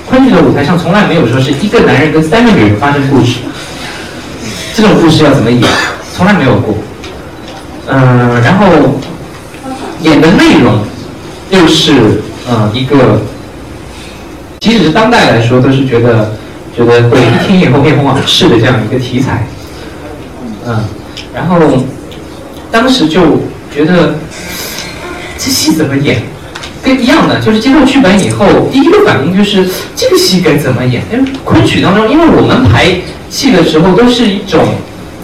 昆曲的舞台上从来没有说是一个男人跟三个女人发生故事，这种故事要怎么演，从来没有过，嗯，然后演的内容又是呃一个。即使是当代来说，都是觉得觉得会一听以后面红耳赤的这样一个题材，嗯，然后当时就觉得这戏怎么演？跟一样的，就是接到剧本以后，第一个反应就是这个戏该怎么演？因为昆曲当中，因为我们排戏的时候都是一种，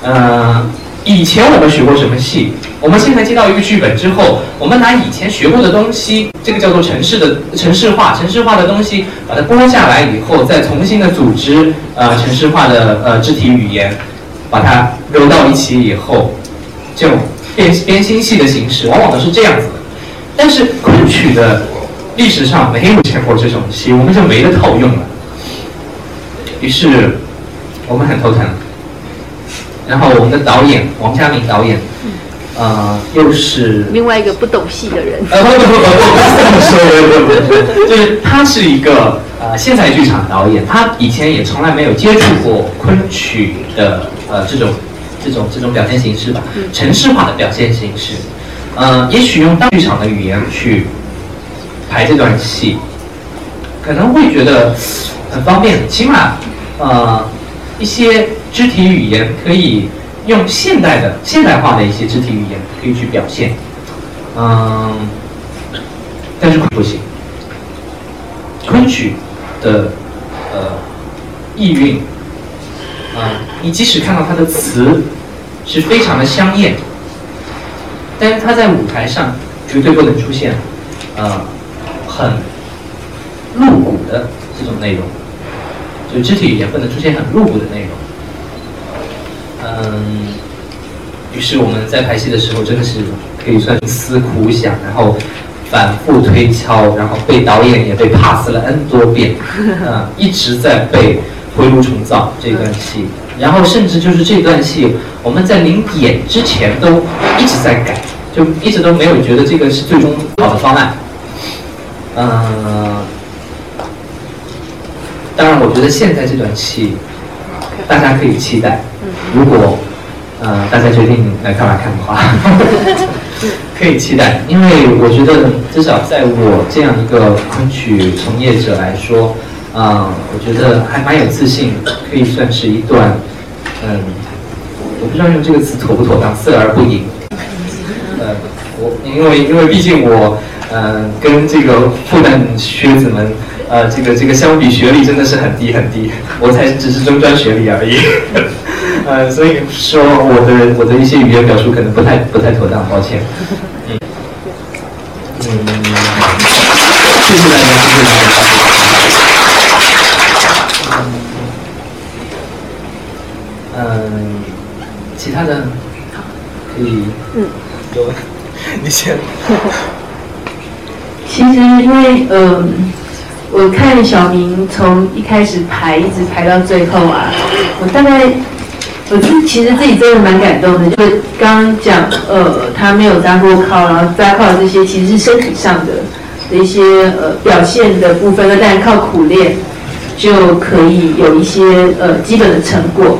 呃，以前我们学过什么戏，我们现在接到一个剧本之后，我们拿以前学过的东西，这个叫做城市的城市化，城市化的东西把它剥下来以后，再重新的组织呃城市化的呃肢体语言，把它揉到一起以后，这种变变新戏的形式，往往都是这样子的。但是昆曲的历史上没有见过这种戏，我们就没得套用了。于是我们很头疼。然后我们的导演王家明导演，呃，又是另外一个不懂戏的人。呃 不不不不不这么说，不不不，就是他是一个呃现代剧场导演，他以前也从来没有接触过昆曲的呃这种这种这种表现形式吧，城市化的表现形式。呃，也许用大剧场的语言去排这段戏，可能会觉得很方便。起码，呃，一些肢体语言可以用现代的、现代化的一些肢体语言可以去表现。嗯，但是不行。昆曲的呃意蕴，啊，你即使看到它的词是非常的香艳。但是它在舞台上绝对不能出现，呃，很露骨的这种内容，就肢体语言不能出现很露骨的内容。嗯，于是我们在排戏的时候真的是可以算思苦想，然后反复推敲，然后被导演也被 pass 了 n 多遍，嗯，一直在背回炉重造这段戏，然后甚至就是这段戏我们在临演之前都一直在改。就一直都没有觉得这个是最终好的方案，嗯，当然，我觉得现在这段戏大家可以期待。如果呃大家决定来看来看的话，可以期待，因为我觉得至少在我这样一个昆曲从业者来说，啊，我觉得还蛮有自信，可以算是一段，嗯，我不知道用这个词妥不妥当，色而不淫。我因为因为毕竟我，呃，跟这个复旦学子们，呃，这个这个相比，学历真的是很低很低，我才只是中专学历而已，呃，所以说我的我的一些语言表述可能不太不太妥当，抱歉。嗯，嗯，谢谢大家，谢谢大家。嗯，其他的可以，嗯，有。你先。其实因为呃，我看小明从一开始排一直排到最后啊，我大概我自其实自己真的蛮感动的，就是刚刚讲呃，他没有扎过靠，然后扎靠这些其实是身体上的的一些呃表现的部分，那当然靠苦练就可以有一些呃基本的成果。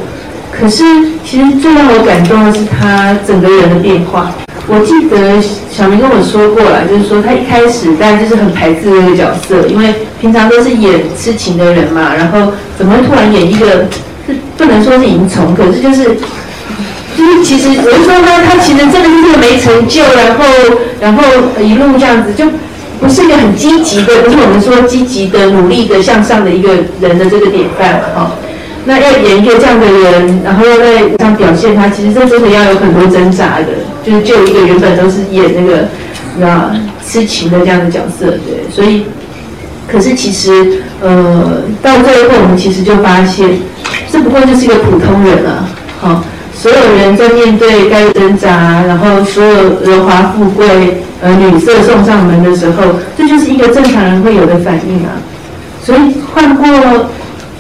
可是其实最让我感动的是他整个人的变化。我记得小明跟我说过了，就是说他一开始当然就是很排斥这个角色，因为平常都是演痴情的人嘛，然后怎么会突然演一个，是不能说是淫虫，可是就是，就是其实我就说他他其实真的是这么没成就，然后然后一路这样子，就不是一个很积极的，不是我们说积极的、努力的向上的一个人的这个典范哈。那要演一个这样的人，然后要在舞上表现他，其实这真的要有很多挣扎的。就是就一个原本都是演那个那痴情的这样的角色，对，所以可是其实呃到最后我们其实就发现，这不过就是一个普通人啊，好，所有人在面对该挣扎，然后所有荣华富贵呃女色送上门的时候，这就是一个正常人会有的反应啊。所以换过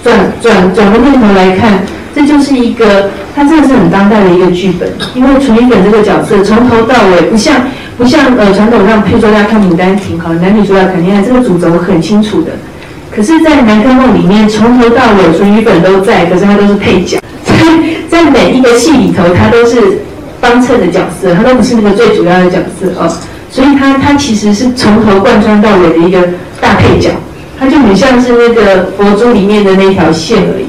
转转转个念头来看。这就是一个，它真的是很当代的一个剧本，因为楚云本这个角色从头到尾不像不像呃传统上，譬如说大家看《牡丹亭》哈，男女主角肯定爱，这个主轴很清楚的。可是，在《南柯梦》里面，从头到尾楚云本都在，可是他都是配角，在在每一个戏里头，他都是帮衬的角色，他都不是那个最主要的角色哦。所以他他其实是从头贯穿到尾的一个大配角，他就很像是那个佛珠里面的那条线而已。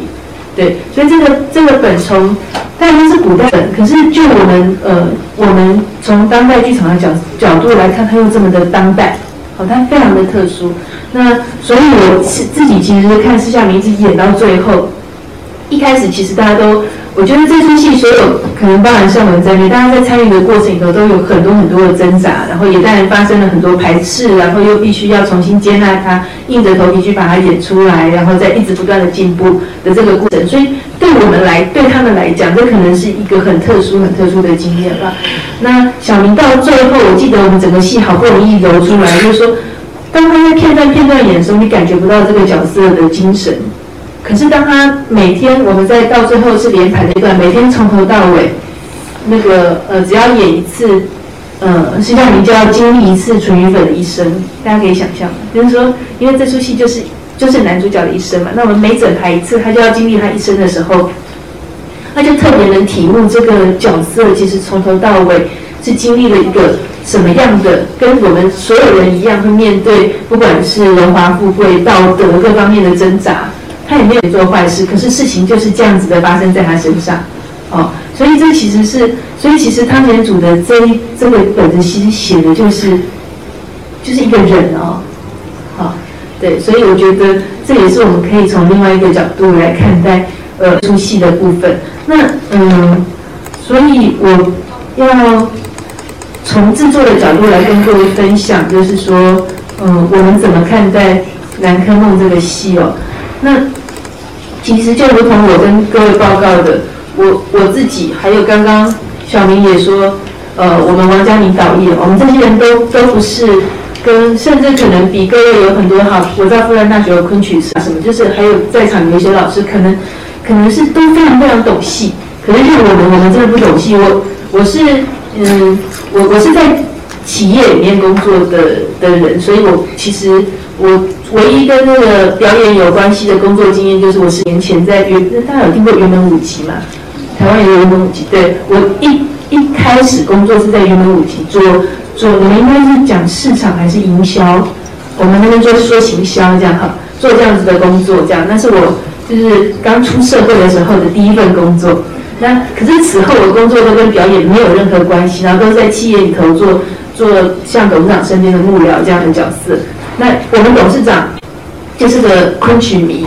对，所以这个这个本从当然是古代本，可是就我们呃，我们从当代剧场的角角度来看，它又这么的当代，好，它非常的特殊。那所以我是自己其实看施夏明一直演到最后，一开始其实大家都。我觉得这出戏所有可能包含像我们在内，大家在参与的过程里头都有很多很多的挣扎，然后也当然发生了很多排斥，然后又必须要重新接纳它，硬着头皮去把它演出来，然后再一直不断的进步的这个过程。所以对我们来，对他们来讲，这可能是一个很特殊、很特殊的经验吧。那小明到最后，我记得我们整个戏好不容易揉出来，就是说，当他在片段片段演的时候，你感觉不到这个角色的精神。可是当他每天，我们在到最后是连排的一段，每天从头到尾，那个呃，只要演一次，呃，实际上你就要经历一次纯鱼粉的一生，大家可以想象，就是说，因为这出戏就是就是男主角的一生嘛，那我们每整排一次，他就要经历他一生的时候，他就特别能体悟这个角色其实从头到尾是经历了一个什么样的，跟我们所有人一样，会面对不管是荣华富贵、道德各方面的挣扎。他也没有做坏事，可是事情就是这样子的发生在他身上，哦，所以这其实是，所以其实汤显祖的这一这个本子其实写的就是，就是一个人哦，好，对，所以我觉得这也是我们可以从另外一个角度来看待呃出戏的部分。那嗯，所以我要从制作的角度来跟各位分享，就是说，嗯，我们怎么看待《南柯梦》这个戏哦？那其实就如同我跟各位报告的，我我自己还有刚刚小明也说，呃，我们王家明导演，我们这些人都都不是跟，甚至可能比各位有很多哈，我在复旦大学有昆曲社什么，就是还有在场有一些老师，可能可能是都非常非常懂戏，可是像我们，我们真的不懂戏。我我是嗯，我我是在企业里面工作的的人，所以我其实我。唯一跟那个表演有关系的工作经验，就是我十年前在原，大家有听过原本舞集吗？台湾有原本舞集，对我一一开始工作是在原本舞集做做，我们应该是讲市场还是营销？我们那边做说行销这样哈，做这样子的工作这样，那是我就是刚出社会的时候的第一份工作。那可是此后的工作都跟表演没有任何关系，然后都在企业里头做做像董事长身边的幕僚这样的角色。那我们董事长就是个昆曲迷，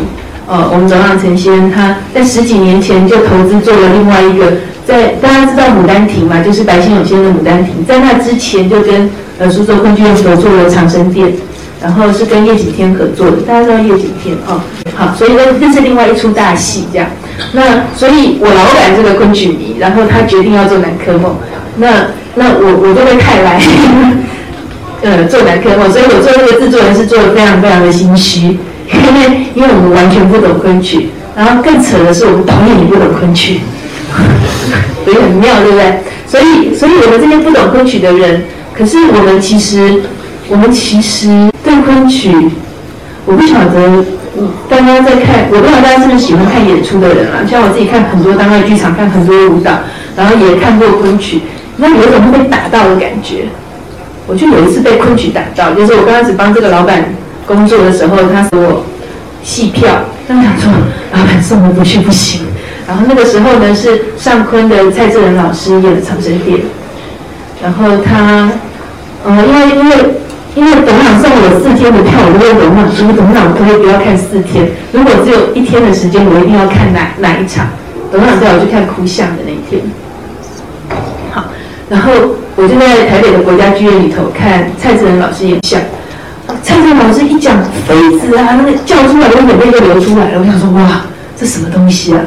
呃，我们董事长陈先，他在十几年前就投资做了另外一个，在大家知道《牡丹亭》嘛，就是白先勇先生的《牡丹亭》，在那之前就跟呃苏州昆剧院合作了长生殿，然后是跟叶景天合作的，大家知道叶景天哦，好，所以呢这是另外一出大戏这样。那所以我老板是个昆曲迷，然后他决定要做《南柯梦》，那那我我就会派来。呃，做男科梦，所以我做那个制作人是做的非常非常的心虚，因 为因为我们完全不懂昆曲，然后更扯的是我们导演也不懂昆曲，所以很妙，对不对？所以，所以我们这些不懂昆曲的人，可是我们其实，我们其实对昆曲，我不晓得，大家在看，我不知道大家是不是喜欢看演出的人啊？像我自己看很多当代剧场，看很多舞蹈，然后也看过昆曲，那有一种会被打到的感觉。我就有一次被昆曲打到，就是我刚开始帮这个老板工作的时候，他说我戏票，他想说老板送我不去不行。然后那个时候呢是上昆的蔡志仁老师演的《长生殿》，然后他，呃，因为因为因为董事长送我四天的票，我就问董事长说，董事长可不可以不要看四天？如果只有一天的时间，我一定要看哪哪一场？董事长叫我去看哭相的那一天。好，然后。我就在台北的国家剧院里头看蔡志仁老师演相，蔡志仁老师一讲妃子啊，那个叫出来，我眼泪都流出来了。我想说，哇，这什么东西啊？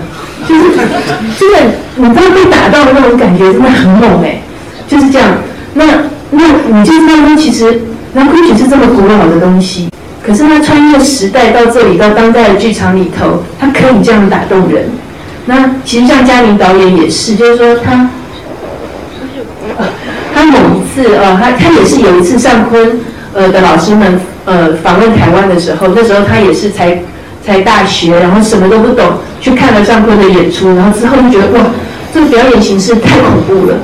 就是真的，你知道被打到的那种感觉，真的很猛哎。就是这样，那那你就知道说，其实那昆曲是这么古老的东西，可是它穿越时代到这里，到当代的剧场里头，它可以这样打动人。那其实像嘉玲导演也是，就是说他。他某一次，呃，他他也是有一次上昆，呃的老师们，呃访问台湾的时候，那时候他也是才才大学，然后什么都不懂，去看了上昆的演出，然后之后就觉得哇，这个表演形式太恐怖了。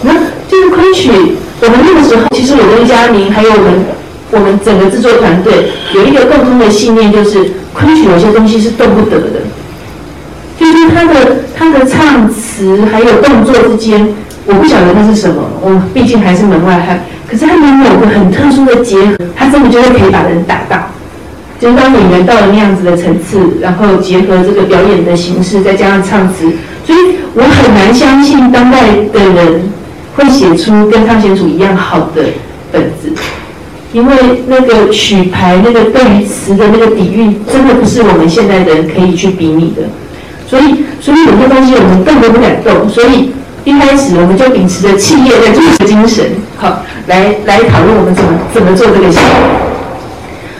那就是昆曲，我们那个时候，其实我跟嘉明还有我们我们整个制作团队有一个共通的信念，就是昆曲有些东西是动不得的，就是他的他的唱词还有动作之间。我不晓得那是什么，我毕竟还是门外汉。可是他们有个很特殊的结合，他真的就会可以把人打到。就是当演员到了那样子的层次，然后结合这个表演的形式，再加上唱词，所以我很难相信当代的人会写出跟汤显祖一样好的本子，因为那个曲牌、那个对词的那个底蕴，真的不是我们现在的人可以去比拟的。所以，所以有些东西我们动都不敢动。所以一开始我们就秉持着企业在做的精神，好，来来讨论我们怎么怎么做这个戏。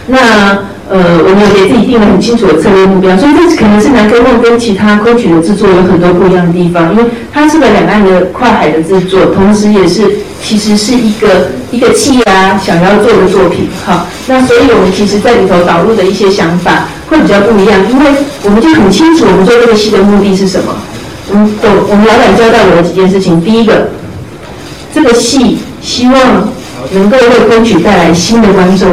那。呃，我们也给自己定了很清楚的策略目标，所以这可能是南歌梦跟其他昆曲的制作有很多不一样的地方，因为它是个两岸的跨海的制作，同时也是其实是一个一个企业啊想要做的作品，好，那所以我们其实在里头导入的一些想法会比较不一样，因为我们就很清楚我们做这个戏的目的是什么。我们懂，我们老板交代我的几件事情，第一个，这个戏希望能够为昆曲带来新的观众。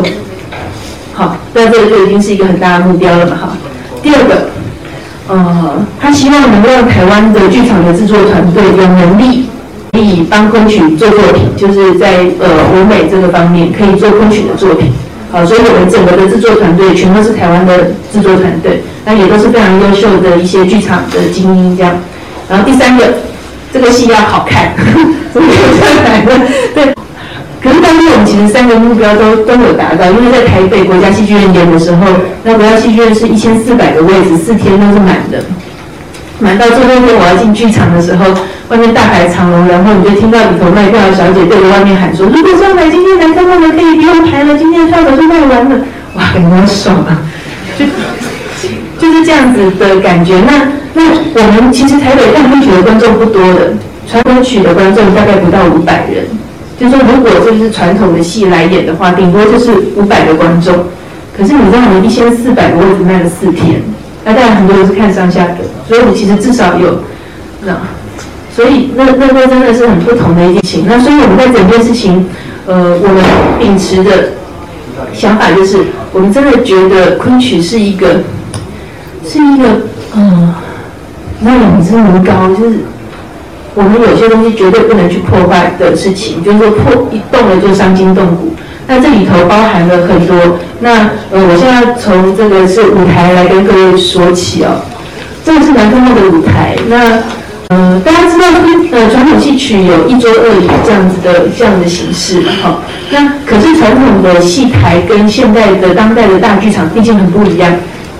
好，那这个就已经是一个很大的目标了嘛，哈。第二个，呃，他希望能够让台湾的剧场的制作团队有能力，可以帮昆曲做作品，就是在呃舞美这个方面可以做昆曲的作品。好，所以我们整个的制作团队全都是台湾的制作团队，那也都是非常优秀的一些剧场的精英这样。然后第三个，这个戏要好看，所以有这样来的？对。可是当天我们其实三个目标都都有达到，因为在台北国家戏剧院演的时候，那国家戏剧院是一千四百个位置，四天都是满的，满到最后一天我要进剧场的时候，外面大排长龙，然后你就听到里头卖票的小姐对着外面喊说：“如果说买今天来看到的可以不用排了，今天票都是卖完了。”哇，感觉好爽啊！就就是这样子的感觉。那那我们其实台北看昆曲的观众不多的，传统曲的观众大概不到五百人。就说如果就是传统的戏来演的话，顶多就是五百个观众。可是你知道，我们一千四百个位置卖了四天，那当然很多人是看上下的，所以我们其实至少有那，所以那那那真的是很不同的一件事情。那所以我们在整件事情，呃，我们秉持的想法就是，我们真的觉得昆曲是一个是一个嗯，那养之无高，就是。我们有些东西绝对不能去破坏的事情，就是破一动了就伤筋动骨。那这里头包含了很多。那呃，我现在从这个是舞台来跟各位说起哦。这个是南通梦的舞台。那呃，大家知道呃传统戏曲有一桌二椅这样子的这样的形式哈。那可是传统的戏台跟现代的当代的大剧场毕竟很不一样。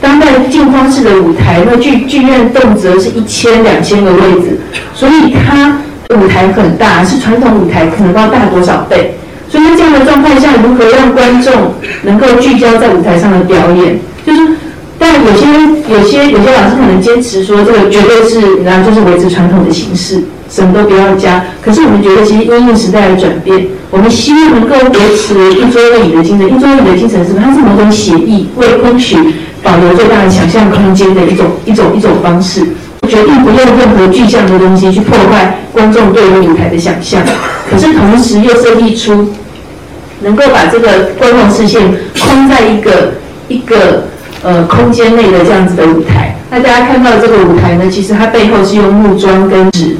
当代镜框式的舞台，那剧剧院动辄是一千两千个位置，所以它舞台很大，是传统舞台可能要大多少倍？所以在这样的状态下，如何让观众能够聚焦在舞台上的表演？就是，但有些有些有些老师可能坚持说，这个绝对是，然后，就是维持传统的形式，什么都不要加。可是我们觉得，其实因应时代的转变，我们希望能够维持一桌二椅的精神。一桌二椅的精神是什么？它是某种协议，为昆曲。保留最大的想象空间的一种一种一种方式，决定不用任何具象的东西去破坏观众对于舞台的想象，可是同时又设计出能够把这个观众视线框在一个一个呃空间内的这样子的舞台。那大家看到这个舞台呢，其实它背后是用木桩跟纸，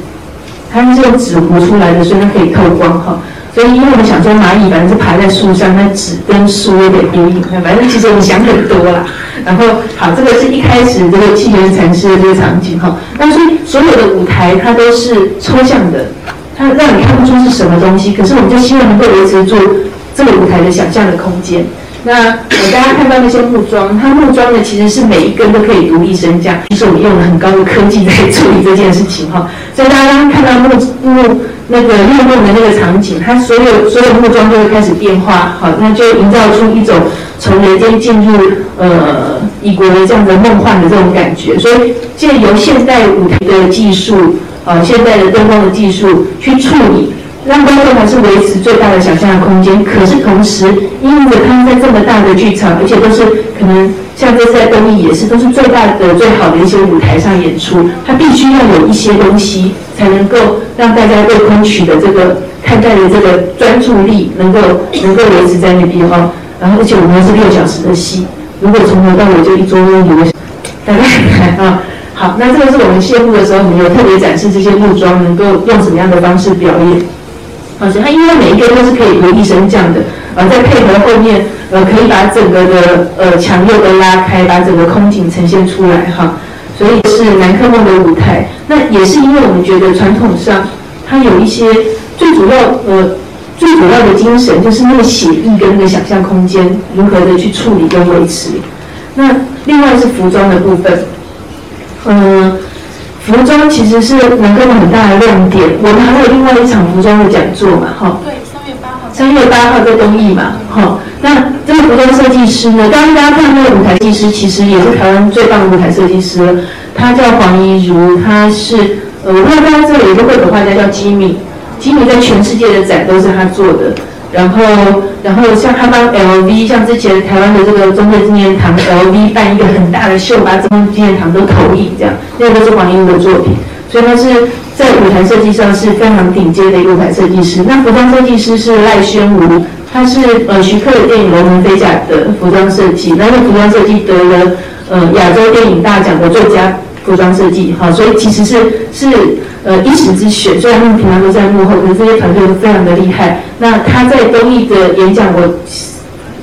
它是用纸糊出来的，所以它可以透光哈。所以，因为我们想说蚂蚁反正是爬在树上，那纸跟树有点呼应，反正其实我们想很多啦。然后，好，这个是一开始这个气源禅师的这个场景哈。那所以所有的舞台它都是抽象的，它让你看不出是什么东西。可是我们就希望能够维持住这个舞台的想象的空间。那我大家看到那些木桩，它木桩呢其实是每一根都可以独立升降，其实我们用了很高的科技在处理这件事情哈。所以大家刚刚看到木木。那个入梦的那个场景，它所有所有木桩都会开始变化，好，那就营造出一种从人间进入呃异国的这样的梦幻的这种感觉。所以借由现代舞台的技术，呃，现代的灯光的技术去处理，让观众还是维持最大的想象的空间。可是同时，因为他们在这么大的剧场，而且都是可能像这次在东艺也是，都是最大的最好的一些舞台上演出，他必须要有一些东西。才能够让大家对昆曲的这个看待的这个专注力能够能够维持在那边哦。然后而且我们还是六小时的戏，如果从头到尾就一桌一个，大概啊，好，那这个是我们谢幕的时候，我们有特别展示这些木桩能够用什么样的方式表演。啊，所以它因为每一个都是可以有益升降的，呃，再配合后面，呃，可以把整个的呃墙又都拉开，把整个空景呈现出来哈。所以是南柯梦的舞台。那也是因为我们觉得传统上它有一些最主要呃最主要的精神，就是那个写意跟那个想象空间如何的去处理跟维持。那另外是服装的部分，嗯，服装其实是南柯梦很大的亮点。我们还有另外一场服装的讲座嘛，哈。对，三月八号。三月八号在东艺嘛，哈。那这个服装设计师呢？刚刚大家看那个舞台设计师，其实也是台湾最棒的舞台设计师了。他叫黄怡如，他是呃，我看他这里有一个绘本画家叫吉米，吉米在全世界的展都是他做的。然后，然后像他帮 LV，像之前台湾的这个中正纪念堂 LV 办一个很大的秀，把中正纪念堂都投影这样，那个都是黄怡如的作品。所以他是在舞台设计上是非常顶尖的一个舞台设计师。那服装设计师是赖宣吴。他是呃徐克的电影《龙门飞甲》的服装设计，那个服装设计得了呃亚洲电影大奖的最佳服装设计，好，所以其实是是呃一时之选。虽然他们平常都在幕后，可是这些团队都非常的厉害。那他在东艺的演讲，我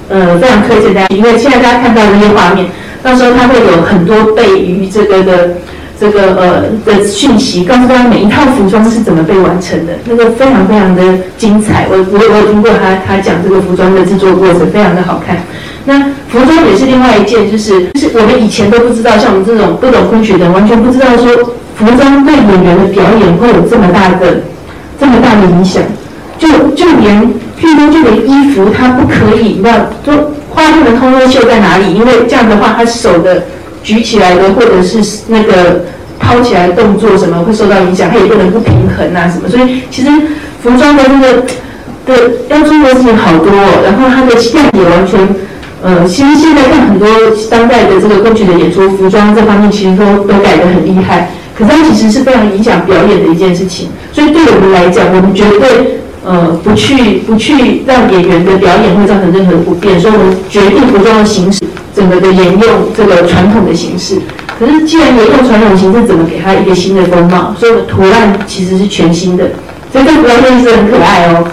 呃非常推荐大家，因为现在大家看到这些画面，到时候他会有很多备于这个的。这个呃的讯息，告诉大家每一套服装是怎么被完成的，那个非常非常的精彩。我我我有听过他他讲这个服装的制作过程，非常的好看。那服装也是另外一件，就是就是我们以前都不知道，像我们这种不懂昆曲的，完全不知道说服装对演员的表演会有这么大的这么大的影响。就就连譬如说，就连衣服，它不可以，你知道，就花不能通通绣在哪里，因为这样的话，他手的。举起来的，或者是那个抛起来动作，什么会受到影响？它也不能不平衡啊，什么？所以其实服装的那个的要做的事情好多，然后它的量也完全，呃，其实现在看很多当代的这个过去的演出，服装这方面其实都都改得很厉害。可是它其实是非常影响表演的一件事情。所以对我们来讲，我们绝对呃不去不去让演员的表演会造成任何不便，所以我们决定服装的形式。整个的沿用这个传统的形式，可是既然沿用传统形式，怎么给它一个新的风貌？所以图案其实是全新的。所以这个图案设计师很可爱哦。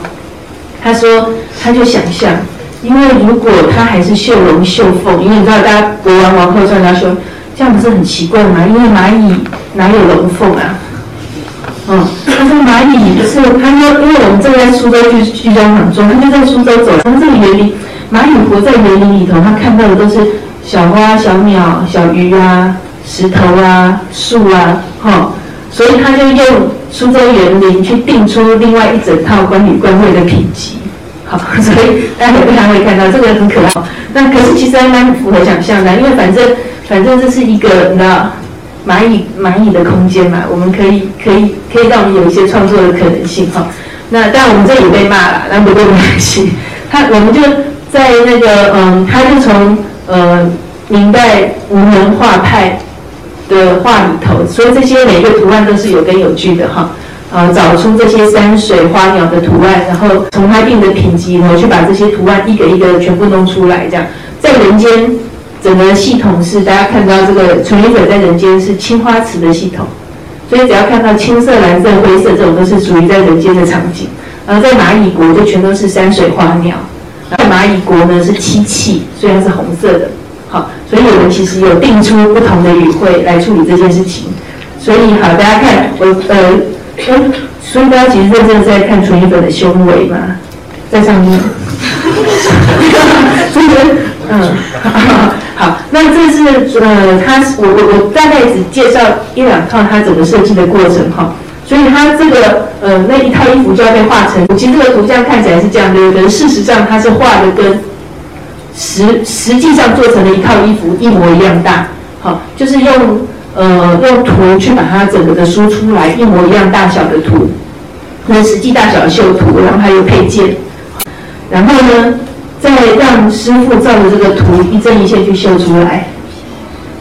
他说，他就想象，因为如果他还是绣龙绣凤，因为你知道大家国王王后穿他绣，这样不是很奇怪吗？因为蚂蚁哪有龙凤啊？嗯，他说蚂蚁不是，他说因为我们正在苏州剧剧装厂中，他就在苏州走，从这个园林。蚂蚁活在园林里头，他看到的都是小花、小鸟、小鱼啊、石头啊、树啊，哈，所以他就用苏州园林去定出另外一整套关于关会的品级，好，所以大家非常会看到这个很可爱。那可是其实还蛮符合想象的，因为反正反正这是一个你知道蚂蚁蚂蚁的空间嘛，我们可以可以可以让我们有一些创作的可能性哈。那但我们这里被骂了，那不过没关系，他我们就。在那个嗯，他就从呃明代无门画派的画里头，所以这些每个图案都是有根有据的哈，啊，找出这些山水花鸟的图案，然后从他定的品级里头去把这些图案一个一个全部弄出来，这样在人间整个系统是大家看到这个纯银粉在人间是青花瓷的系统，所以只要看到青色、蓝色、灰色这种都是属于在人间的场景，而在蚂蚁国就全都是山水花鸟。在蚂蚁国呢是漆器，所以它是红色的。好，所以我们其实有定出不同的语汇来处理这件事情。所以好，大家看我呃，所以大家其实认真在看纯银粉的胸围嘛，在上面。所以嗯，好，那这是呃，他我我我大概只介绍一两套他整个设计的过程哈。所以它这个呃那一套衣服就要被画成，其实这个图像看起来是这样的，可是事实上它是画的跟实实际上做成的一套衣服一模一样大，好，就是用呃用图去把它整个的输出来一模一样大小的图，那实际大小的绣图，然后还有配件，然后呢再让师傅照着这个图一针一线去绣出来。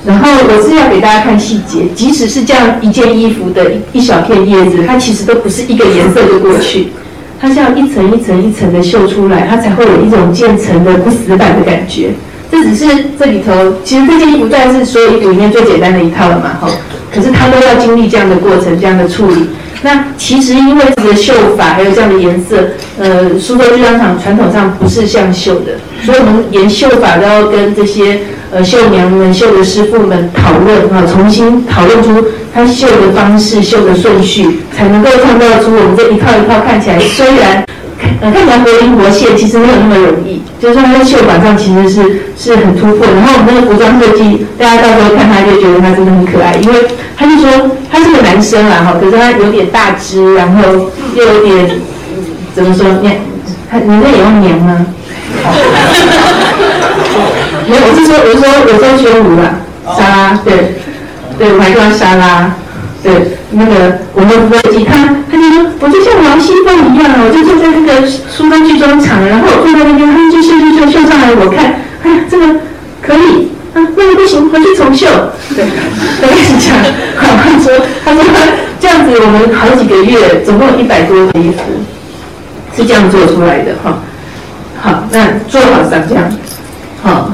然后我是要给大家看细节，即使是这样一件衣服的一一小片叶子，它其实都不是一个颜色就过去，它像一层一层一层的绣出来，它才会有一种渐层的不死板的感觉。这只是这里头，其实这件衣服算是所有衣服里面最简单的一套了嘛，哈。可是它都要经历这样的过程，这样的处理。那其实因为这个绣法还有这样的颜色，呃，苏州剧场厂传统上不是像绣的，所以我们连绣法都要跟这些呃绣娘们、绣的师傅们讨论啊，重新讨论出它绣的方式、绣的顺序，才能够创造出我们这一套一套看起来虽然。呃，看起来活灵活现，其实没有那么容易。就是说，它在绣管上其实是是很突破。然后我们那个服装设计，大家到时候看他就觉得他真的很可爱，因为他就说他是个男生啦，哈，可是他有点大只，然后又有点怎么说你？他你那也用娘吗？没有，我是说，我是说有时候学舞啊，沙拉，对，对，我还叫沙拉。对，那个我们设计他，他就说，我就像王熙凤一样，我就坐在那个梳妆剧中场，然后我坐在那边，他们就绣绣绣绣上来，我看，哎呀，这个可以，啊，那个不行，回去重绣。对，我跟你讲。好，他说，他说这样子，我们好几个月，总共一百多个衣服，是这样做出来的哈。好，那做好上这样，好，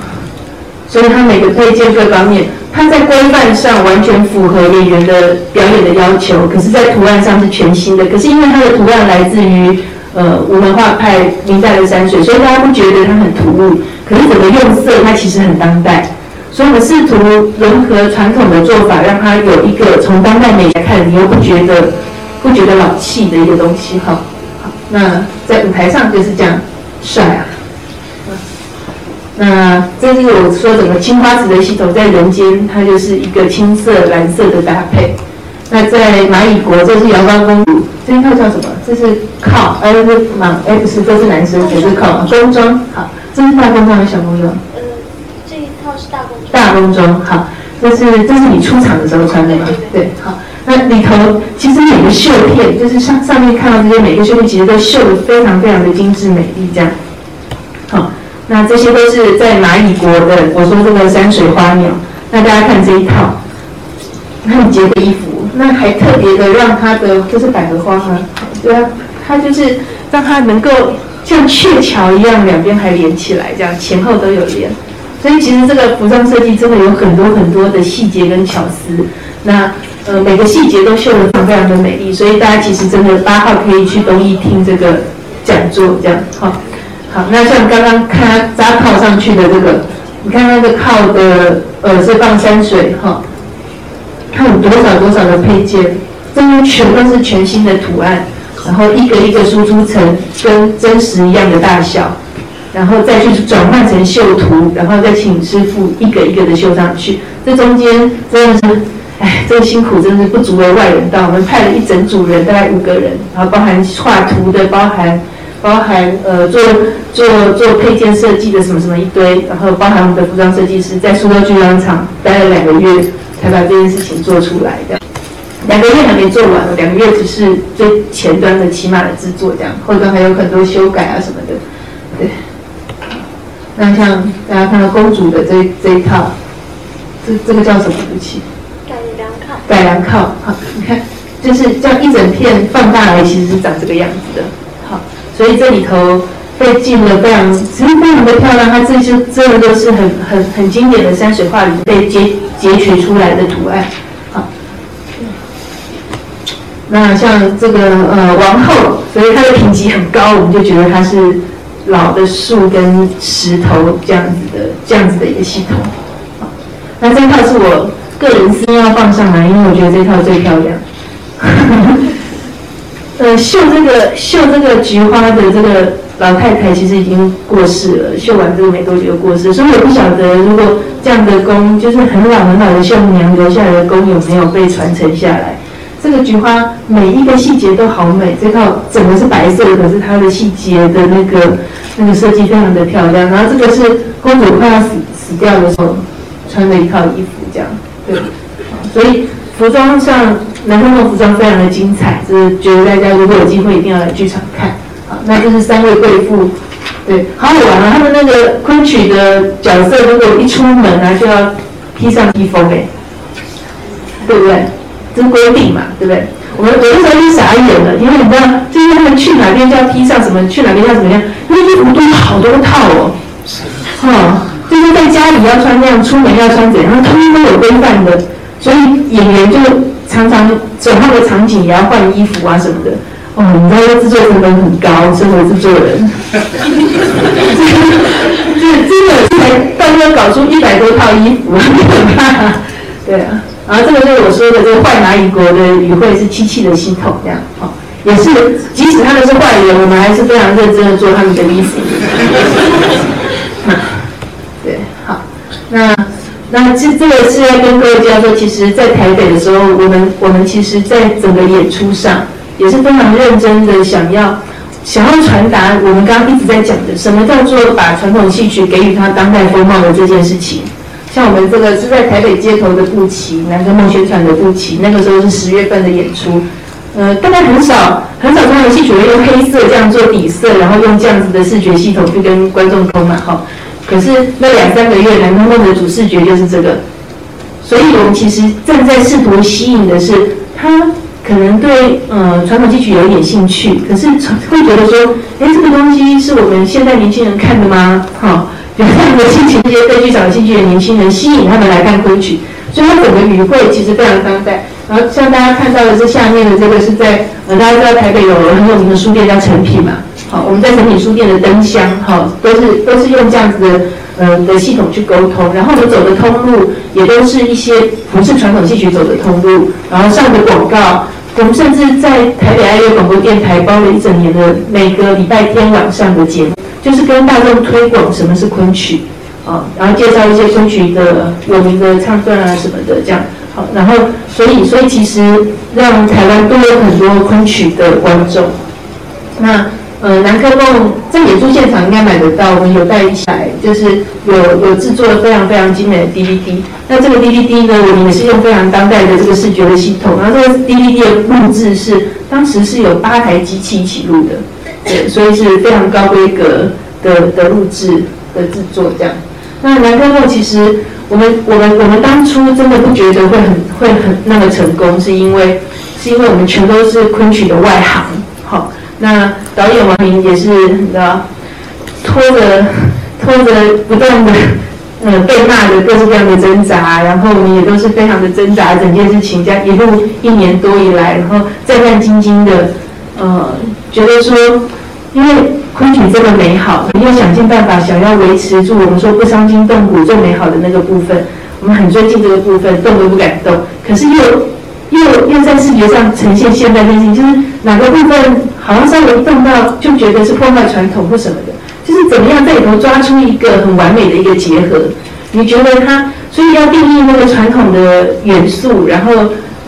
所以他每个配件各方面。它在规范上完全符合演员的表演的要求，可是，在图案上是全新的。可是因为它的图案来自于呃吴文化派明代的山水，所以大家不觉得它很突兀。可是整个用色，它其实很当代。所以我们试图融合传统的做法，让它有一个从当代美来看，你又不觉得不觉得老气的一个东西。哈，那在舞台上就是这样帅啊。那这是我说整个青花瓷的系统，在人间它就是一个青色蓝色的搭配。那在蚂蚁国，这是阳光公主，这一套叫什么？这是靠，哎不是马，哎不是，这是男生，这是靠工装。好，这是大工装还是小工装？呃，这一套是大工装。大工装，好，这是这是你出场的时候穿的吗？对，好，那里头其实每个绣片，就是上上面看到这些每个绣片，其实都绣的非常非常的精致美丽，这样，好。那这些都是在蚂蚁国的，我说这个山水花鸟。那大家看这一套，很洁的衣服，那还特别的让它的，就是百合花吗？对啊，它就是让它能够像鹊桥一样，两边还连起来，这样前后都有连。所以其实这个服装设计真的有很多很多的细节跟巧思。那呃每个细节都绣得非常非常的美丽，所以大家其实真的八号可以去东艺听这个讲座，这样好。好，那像刚刚看它扎靠上去的这个，你看那个靠的，呃，是放山水哈，它有多少多少的配件，这边全都是全新的图案，然后一个一个输出成跟真实一样的大小，然后再去转换成绣图，然后再请师傅一个一个的绣上去，这中间真的是，哎，这个辛苦真的是不足为外人道。我们派了一整组人，大概五个人，然后包含画图的，包含。包含呃做做做配件设计的什么什么一堆，然后包含我们的服装设计师在苏州剧装厂待了两个月，才把这件事情做出来的。两个月还没做完，两个月只是最前端的起码的制作，这样后端还有很多修改啊什么的。对，那像大家看到公主的这这一套，这这个叫什么武器？改良靠。改良靠，好，你看，就是这样一整片放大来，其实是长这个样子的。所以这里头被进了非常，其实非常的漂亮。它这些真的都是很很很经典的山水画里被截截取出来的图案。好，那像这个呃王后，所以它的品级很高，我们就觉得它是老的树跟石头这样子的这样子的一个系统。那这套是我个人私要放上来，因为我觉得这套最漂亮。呃，绣这个绣这个菊花的这个老太太其实已经过世了，绣完这个没多久就过世，所以我不晓得如果这样的工，就是很老很老的绣娘留下来的工有没有被传承下来。这个菊花每一个细节都好美，这套整个是白色的，可是它的细节的那个那个设计非常的漂亮。然后这个是公主快要死死掉的时候穿的一套衣服，这样对，所以服装上。南方的服装非常的精彩，就是觉得大家如果有机会一定要来剧场看。好，那就是三位贵妇，对，好好玩啊！他们那个昆曲的角色，如果一出门啊，就要披上披风哎，对不对？这是规定嘛，对不对？我们有的时候就傻眼了，因为你知道，就是他们去哪边就要披上什么，去哪边要怎么样，那衣服都有好多套哦。哦，就是在家里要穿那样，出门要穿怎样，他们都有规范的，所以演员就。常常走那个场景也要换衣服啊什么的。哦，你知道这制作成本很高，身为制作人，这真的才刚刚搞出一百多套衣服，对啊，然后这个就是我说的这个坏蚂蚁国的语汇是机器的系统，这样哦，也是即使他们是坏人，我们还是非常认真的做他们的 leasing。对，好，那那这这个是要跟各位介绍说，其实，在台北的时候，我们我们其实在整个演出上也是非常认真的，想要想要传达我们刚刚一直在讲的，什么叫做把传统戏曲给予它当代风貌的这件事情。像我们这个是在台北街头的布旗，南科梦宣传的布旗，那个时候是十月份的演出，呃，大概很少很少传统戏曲会用黑色这样做底色，然后用这样子的视觉系统去跟观众沟嘛，哈。可是那两三个月，南通梦的主视觉就是这个，所以我们其实正在试图吸引的是他可能对呃传统戏曲有一点兴趣，可是会觉得说，哎，这个东西是我们现在年轻人看的吗？哈。有这样的心情，这些对剧场有兴趣的年轻人吸引他们来看昆曲，所以它整个语汇其实非常当代。然后像大家看到的这下面的这个是在呃大家知道台北有很有名的书店叫成品嘛，好，我们在成品书店的灯箱，哈，都是都是用这样子的呃的系统去沟通。然后我们走的通路也都是一些不是传统戏曲走的通路，然后上的广告，我们甚至在台北爱乐广播电台包了一整年的每个礼拜天晚上的节目。就是跟大众推广什么是昆曲，啊，然后介绍一些昆曲的有名的唱段啊什么的，这样好，然后所以所以其实让台湾多了很多昆曲的观众。那呃南科梦在演出现场应该买得到，我们有带一起来，就是有有制作了非常非常精美的 DVD。那这个 DVD 呢，我们也是用非常当代的这个视觉的系统，然后这个 DVD 的录制是当时是有八台机器一起录的。对，所以是非常高规格的的录制的制作这样。那南科梦其实我们我们我们当初真的不觉得会很会很那么成功，是因为是因为我们全都是昆曲的外行。好，那导演王明也是你知道，拖着拖着不断的呃被骂的各式各样的挣扎，然后我们也都是非常的挣扎整件事情，这样一路一年多以来，然后战战兢兢的呃觉得说。因为昆曲这么美好，你又想尽办法想要维持住我们说不伤筋动骨最美好的那个部分，我们很尊敬这个部分，动都不敢动。可是又又又在视觉上呈现现代变性，就是哪个部分好像稍微动到就觉得是破坏传统或什么的，就是怎么样在里头抓出一个很完美的一个结合？你觉得它所以要定义那个传统的元素，然后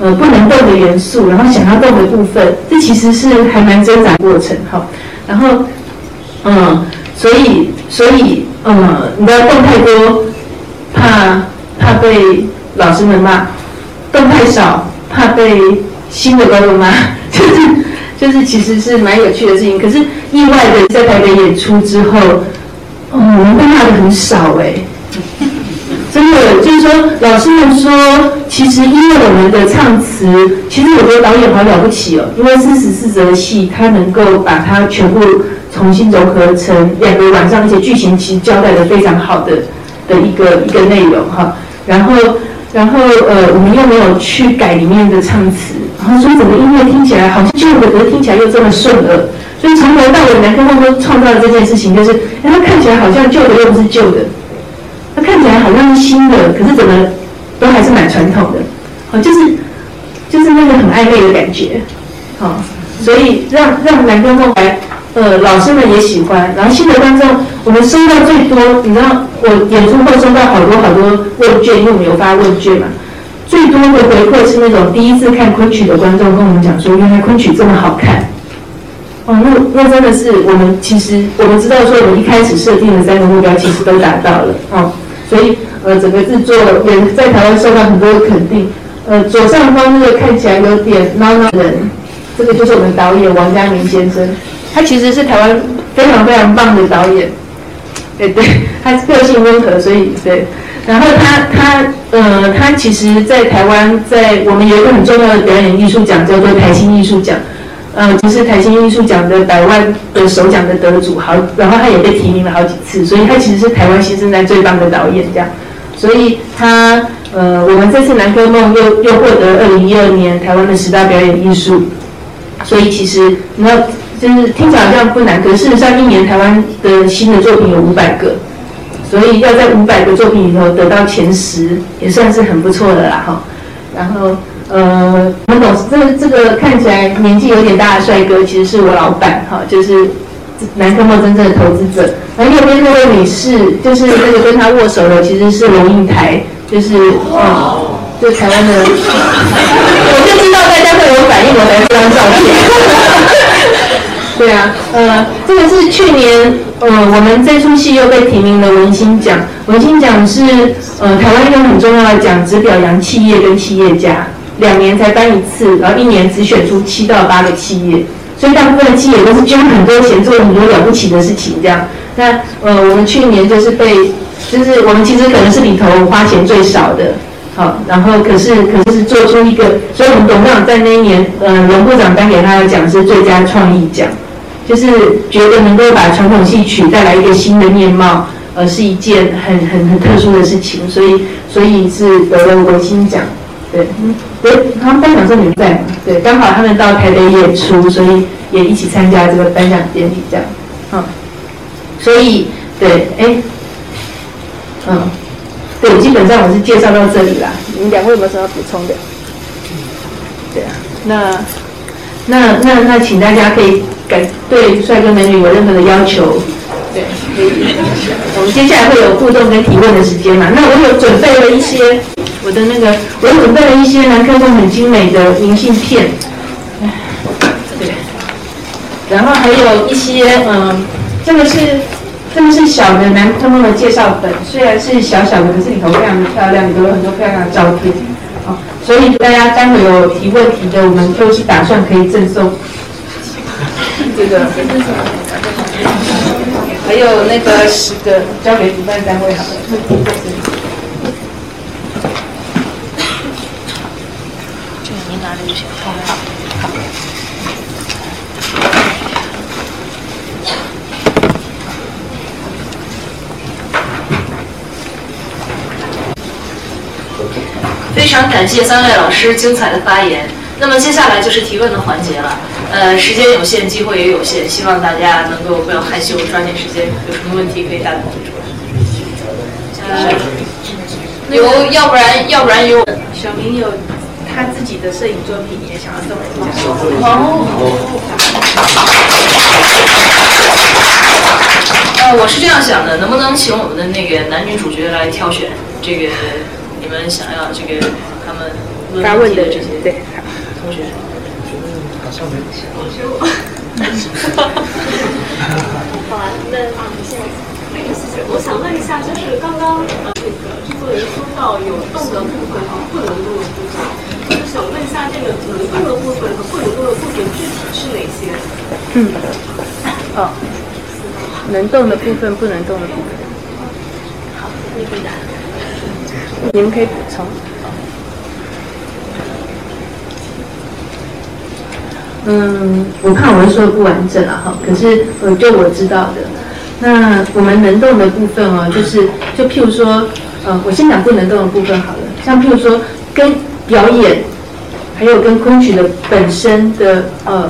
呃不能动的元素，然后想要动的部分，这其实是还蛮挣扎过程哈。然后，嗯，所以，所以，嗯，你不要动太多，怕怕被老师们骂；动太少，怕被新的观众骂。就是，就是，其实是蛮有趣的事情。可是意外的，在台北演出之后，哦，我们被骂的很少哎。真的，就是说，老师们说，其实因为我们的唱词，其实我觉得导演好了不起哦，因为四十四则戏，他能够把它全部重新融合成两个晚上，而且剧情其实交代的非常好的的一个一个内容哈。然后，然后呃，我们又没有去改里面的唱词，然后所以整个音乐听起来好像旧的，可是听起来又这么顺耳。所以从头到尾，南科梦都创造了这件事情，就是哎，它看起来好像旧的又不是旧的。看起来好像是新的，可是怎么都还是蛮传统的，好，就是就是那个很暧昧的感觉，好，所以让让男观众来，呃，老师们也喜欢，然后新的观众，我们收到最多，你知道，我演出后收到好多好多问卷，因为我们有发问卷嘛，最多的回馈是那种第一次看昆曲的观众跟我们讲说，原来昆曲这么好看，哦，那那真的是我们其实我们知道说，我们一开始设定的三个目标其实都达到了，哦。所以，呃，整个制作也在台湾受到很多的肯定。呃，左上方那个看起来有点孬孬人，这个就是我们导演王家明先生。他其实是台湾非常非常棒的导演。对对，他个性温和，所以对。然后他他呃，他其实，在台湾，在我们有一个很重要的表演艺术奖，叫做台新艺术奖。呃，就是台新艺术奖的百万的首奖的得主，好，然后他也被提名了好几次，所以他其实是台湾新生代最棒的导演，这样，所以他呃，我们这次南科梦又又获得二零一二年台湾的十大表演艺术，所以其实那就是听起来好像不难，可事实上一年台湾的新的作品有五百个，所以要在五百个作品里头得到前十，也算是很不错的啦哈。然后呃，我们董事这个这个看起来年纪有点大的帅哥，其实是我老板哈，就是南科梦真正的投资者。而右边那位女士，就是那个跟他握手的，其实是龙应台。就是嗯，就台湾的，我就知道大家会有反应，我才这张照片。对啊，呃，这个是去年，呃，我们这出戏又被提名了文心奖。文心奖是呃台湾一个很重要的奖，只表扬企业跟企业家，两年才颁一次，然后一年只选出七到八个企业，所以大部分的企业都是捐很多钱，做很多了不起的事情这样。那呃，我们去年就是被。就是我们其实可能是里头花钱最少的，好，然后可是可是做出一个，所以我们董事长在那一年，呃，龙部长颁给他的奖是最佳创意奖，就是觉得能够把传统戏曲带来一个新的面貌，呃，是一件很很很特殊的事情，所以所以是得了文心奖，对，对，他们颁奖你在嘛？对，刚好他们到台北演出，所以也一起参加这个颁奖典礼，这样，嗯，所以对，哎。嗯，对，基本上我是介绍到这里啦。你们两位有没有什么要补充的？对啊，那那那那，请大家可以感对帅哥美女有任何的要求，对，可以。我们接下来会有互动跟提问的时间嘛？那我有准备了一些我的那个，我准备了一些南科梦很精美的明信片，对，然后还有一些嗯，这个是。这个是小的南科梦的介绍本，虽然是小小的，可是里头非常的漂亮，有很多漂亮的照片。好，所以大家待会有提问题的，我们就是打算可以赠送 这个。还有那个十个交给主办单位好了。这个您拿着就行。好，好。非常感谢三位老师精彩的发言。那么接下来就是提问的环节了。呃，时间有限，机会也有限，希望大家能够不要害羞，抓紧时间。有什么问题可以大胆提出。呃，有，要不然，要不然有。小明有他自己的摄影作品，也想要送给大家。哦。呃，我是这样想的，能不能请我们的那个男女主角来挑选这个？你们想要这个他们发问的这些对同学，好像没有。好啊，那现在那个是，我想问一下，就是刚刚那个制作人说到有动的部分和不能动的部分，下，这个能动的部分和不能动的部分具体是哪些？嗯，哦，能动的部分，不能动的部分。好，你回答。你们可以补充。嗯，我怕我会说的不完整了哈。可是呃，就我知道的，那我们能动的部分哦，就是就譬如说，呃，我先讲不能动的部分好了。像譬如说，跟表演，还有跟昆曲的本身的呃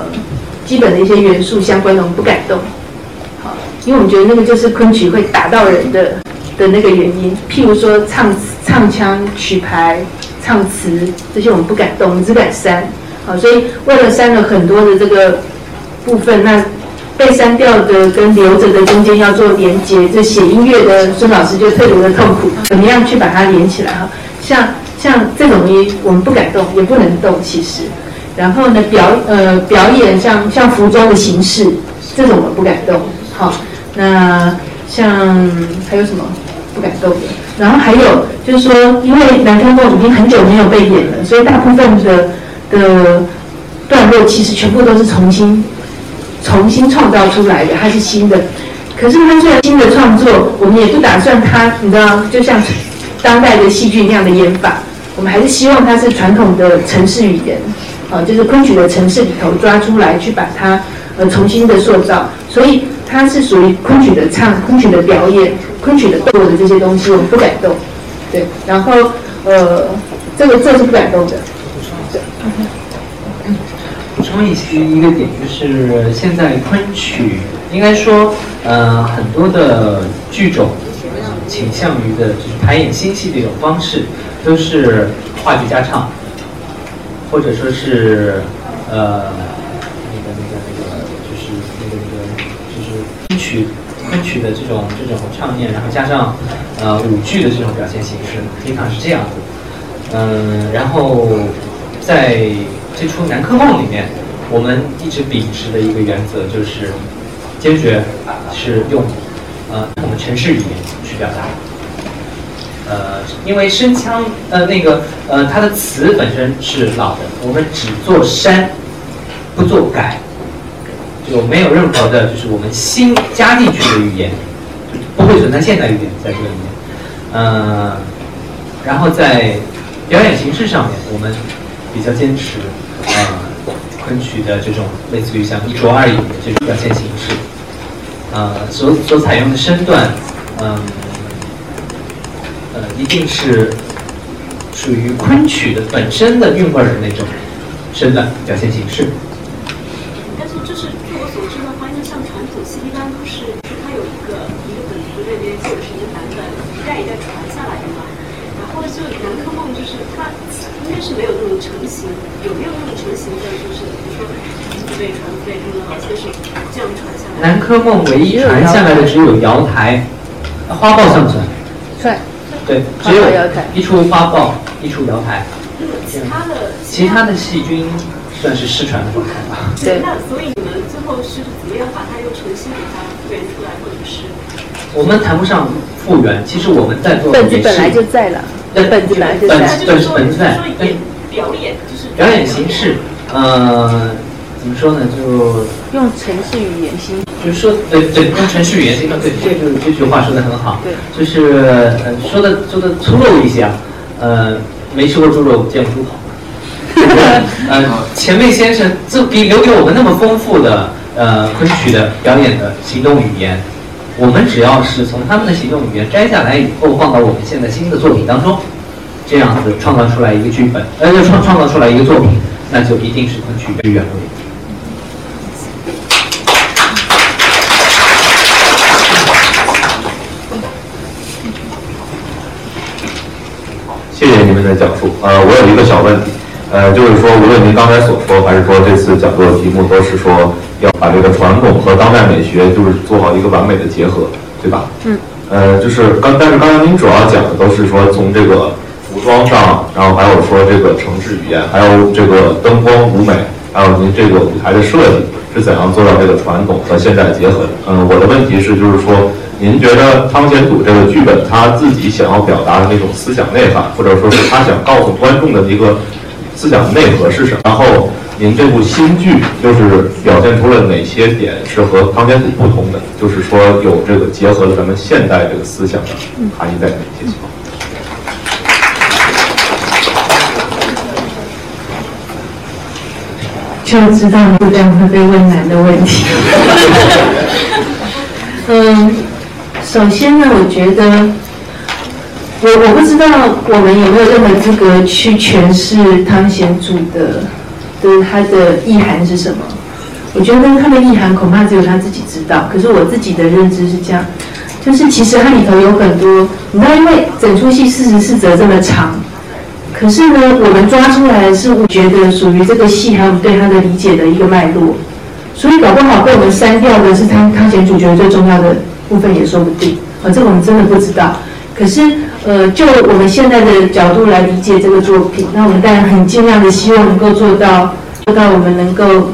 基本的一些元素相关的，我们不敢动。好，因为我们觉得那个就是昆曲会打到人的。的那个原因，譬如说唱唱腔、曲牌、唱词这些，我们不敢动，我们只敢删。好，所以为了删了很多的这个部分，那被删掉的跟留着的中间要做连接，这写音乐的孙老师就特别的痛苦，怎么样去把它连起来？哈，像像这种东西，我们不敢动，也不能动，其实。然后呢，表呃表演像像服装的形式，这种我们不敢动。好，那像还有什么？不敢动的。然后还有就是说，因为《南天梦》已经很久没有被演了，所以大部分的的段落其实全部都是重新重新创造出来的，它是新的。可是它虽然新的创作，我们也不打算它，你知道，就像当代的戏剧那样的演法，我们还是希望它是传统的城市语言，啊，就是昆曲的城市里头抓出来，去把它呃重新的塑造。所以它是属于昆曲的唱，昆曲的表演。昆曲的动的这些东西，我们不敢动，对。然后，呃，这个这是不敢动的。对，补充一些一个点，就是现在昆曲应该说，呃，很多的剧种倾向于的就是排演新戏的一种方式，都是话剧加唱，或者说是呃那个那个那个就是那个那个就是昆曲昆曲的这种这种唱念，然后加上呃舞剧的这种表现形式，经常是这样子。嗯，然后在这出《南柯梦》里面，我们一直秉持的一个原则就是，坚决是用呃我们城市语言去表达。呃，因为声腔呃那个呃它的词本身是老的，我们只做删，不做改，就没有任何的就是我们新加进去的语言，不会存在现代语言在这里面。呃，然后在表演形式上面，我们比较坚持呃昆曲的这种类似于像一桌二椅的这种表现形式，呃所所采用的身段，嗯呃一定是属于昆曲的本身的韵味儿的那种身段表现形式。但是就是据我所知的话，因为像传统戏一般都是，它有一个一个本子那边或者是一个版本一代一代传下来的嘛。然后就《南柯梦》就是它应该是没有那种成型，有没有那种成型的，就是比如说父辈传父辈他们老先是这样传下来。南柯梦唯一传下来的只有瑶台，啊花豹算不算？算。对，只有一出花豹，一出瑶台，那么其他的其他的细菌算是失传的状态吧。对那所以你们最后是怎么样把它又重新给它复原出来，或者是？我们谈不上复原，其实我们在做的是本子本来就在了，对本子本来就本在。本本子在表演就是表演形式，呃，怎么说呢？就用城市语言心就是说，对对，用程序语言形式，对，这个这句话说的很好。对，就是呃，说的说的粗陋一些啊，呃，没吃过猪肉，见过猪跑。呃，前辈先生这给留给我们那么丰富的呃昆曲的表演的行动语言，我们只要是从他们的行动语言摘下来以后，放到我们现在新的作品当中，这样子创造出来一个剧本，呃，就创创造出来一个作品，那就一定是昆曲原味。谢谢你们的讲述。呃，我有一个小问题，呃，就是说，无论您刚才所说，还是说这次讲座的题目，都是说要把这个传统和当代美学，就是做好一个完美的结合，对吧？嗯。呃，就是刚，但是刚才您主要讲的都是说从这个服装上，然后还有说这个城市语言，还有这个灯光舞美，还有您这个舞台的设计是怎样做到这个传统和现代结合的？嗯、我的问题是，就是说，您觉得汤显祖这个剧本他自己想要表达的那种思想内涵，或者说是他想告诉观众的一个思想内核是什么？然后您这部新剧就是表现出了哪些点是和汤显祖不同的？就是说有这个结合了咱们现代这个思想的含义在里面。谢谢。就知道你这样会被问难的问题。嗯，首先呢，我觉得我我不知道我们有没有任何资格去诠释汤显祖的的他的意涵是什么。我觉得他的意涵恐怕只有他自己知道。可是我自己的认知是这样，就是其实它里头有很多，你知道，因为整出戏四十四则这么长。可是呢，我们抓出来是我觉得属于这个戏还有对他的理解的一个脉络，所以搞不好被我们删掉的是汤汤显主角最重要的部分也说不定，啊，这我们真的不知道。可是呃，就我们现在的角度来理解这个作品，那我们当然很尽量的希望能够做到做到我们能够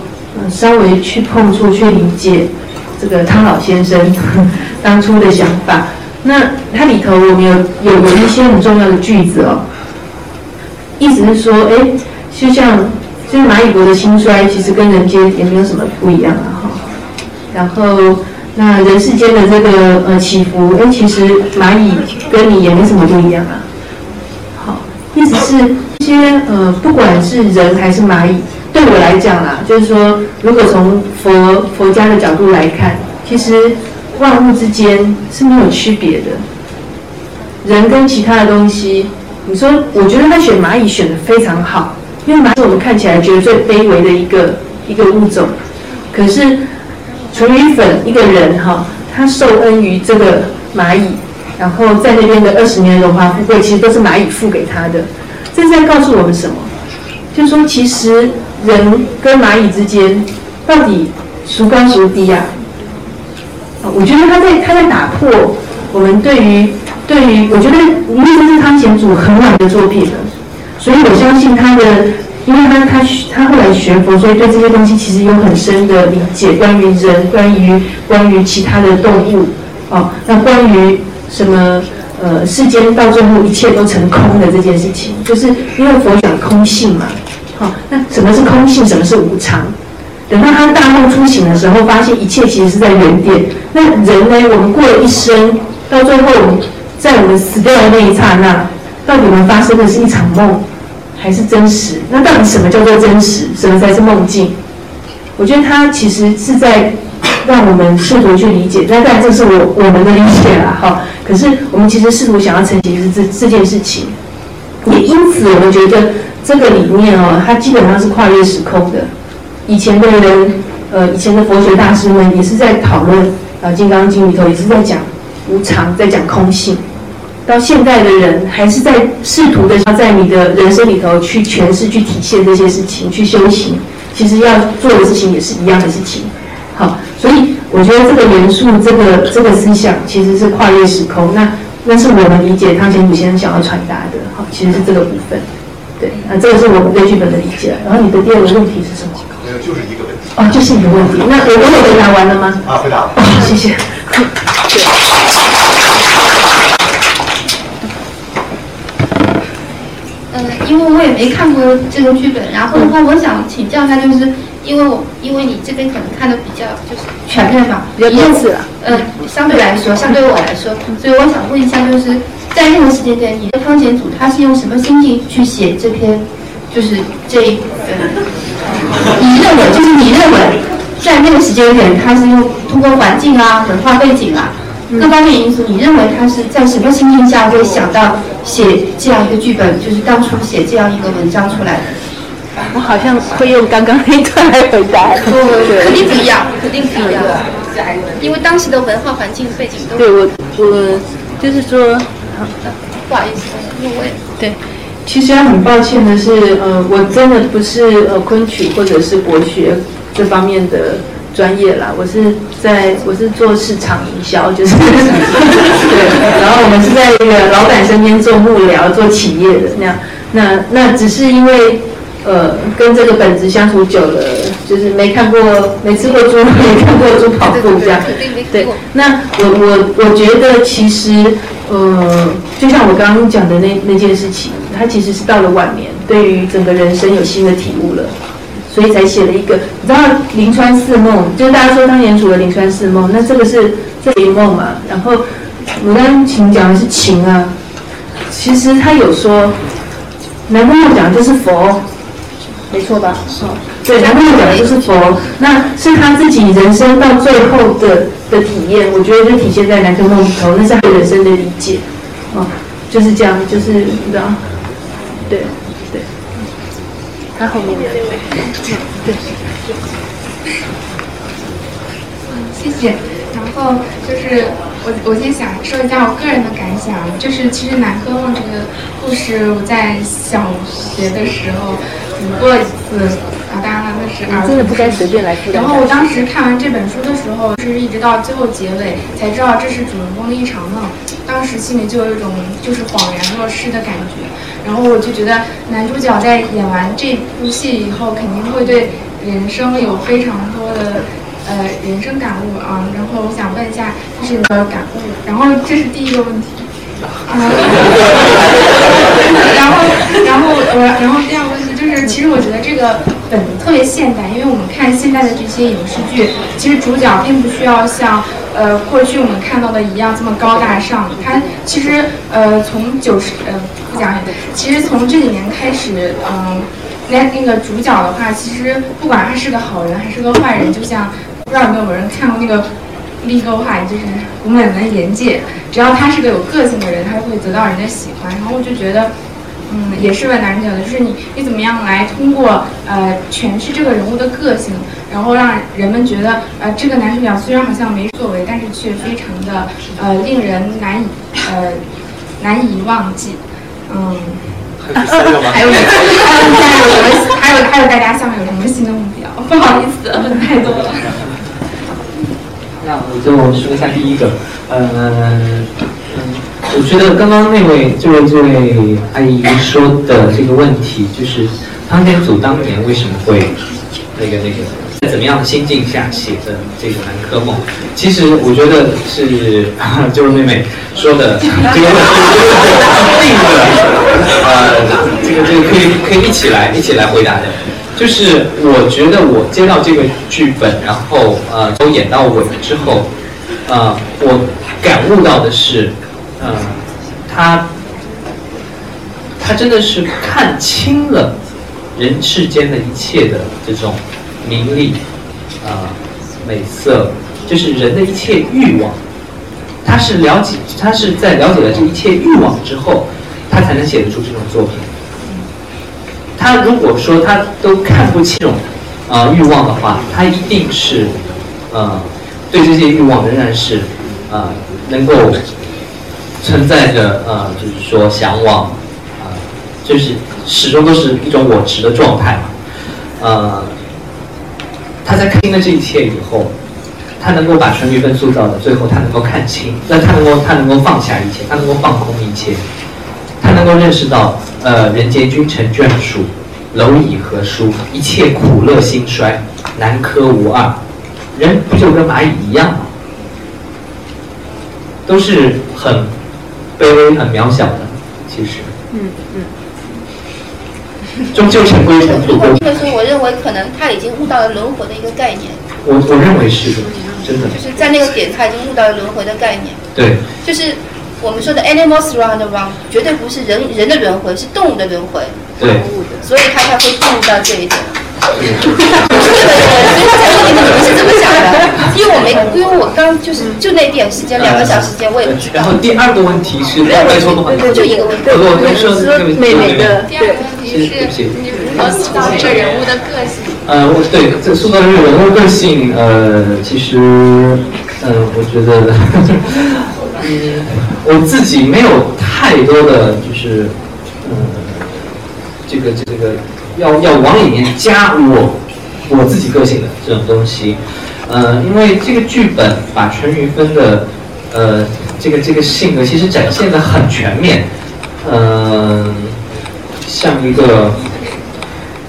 稍微去碰触、去理解这个汤老先生 当初的想法。那它里头我们有有有一些很重要的句子哦。意思是说，哎，就像就是蚂蚁国的兴衰，其实跟人间也没有什么不一样啊，哈。然后，那人世间的这个呃起伏，哎，其实蚂蚁跟你也没什么不一样啊。好，意思是这些呃，不管是人还是蚂蚁，对我来讲啦，就是说，如果从佛佛家的角度来看，其实万物之间是没有区别的。人跟其他的东西。你说，我觉得他选蚂蚁选的非常好，因为蚂蚁我们看起来觉得最卑微的一个一个物种，可是纯鱼粉一个人哈，他受恩于这个蚂蚁，然后在那边的二十年荣华富贵，其实都是蚂蚁付给他的。这是在告诉我们什么？就是说，其实人跟蚂蚁之间到底孰高孰低呀？啊，我觉得他在他在打破我们对于对于，我觉得因为这是汤显祖很晚的作品了，所以我相信他的，因为他他他后来学佛，所以对这些东西其实有很深的理解，关于人，关于关于其他的动物，哦，那关于什么？呃，世间到最后一切都成空的这件事情，就是因为佛讲空性嘛。好，那什么是空性？什么是无常？等到他大梦初醒的时候，发现一切其实是在原点。那人呢？我们过了一生，到最后在我们死掉的那一刹那，到底我们发生的是一场梦，还是真实？那到底什么叫做真实？什么才是梦境？我觉得他其实是在。让我们试图去理解，那但这是我我们的理解啦，哈。可是我们其实试图想要呈现是这这件事情，也因此我们觉得这个理念哦，它基本上是跨越时空的。以前的人，呃，以前的佛学大师们也是在讨论，呃，《金刚经》里头也是在讲无常，在讲空性。到现在的人还是在试图的要在你的人生里头去诠释、去体现这些事情，去修行。其实要做的事情也是一样的事情。好，所以我觉得这个元素，这个这个思想其实是跨越时空。那那是我们理解汤显祖先生想要传达的。好，其实是这个部分。对，那这个是我们对剧本的理解。然后你的第二个问题是什么？没有，就是一个问题。哦，就是一个问题。那我我有回答完了吗？啊，回答了。谢谢。嗯，因为我也没看过这个剧本，然后的话，我想请教一下，就是。因为我因为你这边可能看的比较就是全面嘛，比较正式了。嗯，相对来说，相对我来说，所以我想问一下，就是在那个时间点，你的汤显祖他是用什么心境去写这篇，就是这呃，你认为就是你认为在那个时间点，他是用通过环境啊、文化背景啊各方面因素，你认为他是在什么心境下会想到写这样一个剧本，就是当初写这样一个文章出来的？我好像会用刚刚那一段来回答，肯定不一样，肯定不一样，因为当时的文化环境背景都对我我就是说，不好意思，入位对，其实很抱歉的是，呃，我真的不是呃昆曲或者是国学这方面的专业啦，我是在我是做市场营销，就是 对，然后我们是在那个老板身边做幕僚、做企业的那样，那那只是因为。呃，跟这个本子相处久了，就是没看过、没吃过猪，没看过猪跑步这样。对，那我我我觉得其实，呃，就像我刚刚讲的那那件事情，它其实是到了晚年，对于整个人生有新的体悟了，所以才写了一个。你知道《临川四梦》，就是大家说当年楚的《临川四梦》，那这个是这一梦嘛？然后牡丹琴讲的是情啊，其实他有说，南宫梦讲的就是佛。没错吧？哦，对，然后讲的就是佛，那是他自己人生到最后的的体验，我觉得就体现在南柯梦里头，那是他人生的理解，哦，就是这样，就是你知道，对对，他后面的，对，嗯，谢谢。然后就是我，我先想说一下我个人的感想，就是其实南柯梦这个故事，我在小学的时候。读过一次啊，当然了，那是儿真的不该随便来然后我当时看完这本书的时候，是一直到最后结尾才知道这是主人公的一场梦，当时心里就有一种就是恍然若失的感觉。然后我就觉得男主角在演完这部戏以后，肯定会对人生有非常多的呃人生感悟啊。然后我想问一下，这是你的感悟？然后这是第一个问题。啊，然后，然后我，然后第二个就是，其实我觉得这个本子特别现代，因为我们看现在的这些影视剧，其实主角并不需要像呃过去我们看到的一样这么高大上。他其实呃从九十呃不讲，其实从这几年开始，嗯，那那个主角的话，其实不管他是个好人还是个坏人，就像不知道有没有人看过那个。立个话就是古美门言界，只要他是个有个性的人，他会得到人的喜欢。然后我就觉得，嗯，也是问男主角的，就是你你怎么样来通过呃诠释这个人物的个性，然后让人们觉得呃这个男主角虽然好像没作为，但是却非常的呃令人难以呃难以忘记，嗯。还有，还有什么？还有还有，大家下面有什么新的目标？不好意思，问太多了。那我就说一下第一个，呃，嗯，我觉得刚刚那位这位这位阿姨说的这个问题，就是汤显祖当年为什么会那个那个在怎么样的心境下写的这个《南柯梦》？其实我觉得是就是妹妹说的这个问题，定的，呃，这个这个可以可以一起来一起来回答的。就是我觉得我接到这个剧本，然后呃都演到尾了之后，呃，我感悟到的是，呃，他他真的是看清了人世间的一切的这种名利啊美色，就是人的一切欲望，他是了解他是在了解了这一切欲望之后，他才能写得出这种作品。他如果说他都看不清啊欲望的话，他一定是呃对这些欲望仍然是啊能够存在着呃就是说向往啊就是始终都是一种我执的状态嘛呃他在看清了这一切以后，他能够把陈玉芬塑造的最后他能够看清，那他能够他能够放下一切，他能够放空一切，他能够认识到。呃，人间君臣眷属，蝼蚁何殊？一切苦乐兴衰，南柯无二。人不就跟蚂蚁一样吗？都是很卑微、很渺小的，其实。嗯嗯。终究尘归尘，土归土。这个时候，我认为可能他已经悟到了轮回的一个概念。我我认为是的，真的。就是在那个点，他已经悟到了轮回的概念。对。就是。我们说的 animals run around 绝对不是人人的轮回，是动物的轮回。对。所以他才会悟到这一点。对对对，所以才问你们你们是怎么想的？因为我没，因为我刚就是就那点时间，两个小时时间，我也。然后第二个问题是，再说的话，就一个问题。我我说妹妹的。第二个问题是，你如何塑造这个人物的个性？呃，我对这塑造这个人物个性，呃，其实，嗯，我觉得。嗯，我自己没有太多的就是，嗯，这个这个要要往里面加我我自己个性的这种东西，呃，因为这个剧本把陈云芬的呃这个这个性格其实展现的很全面，嗯，像一个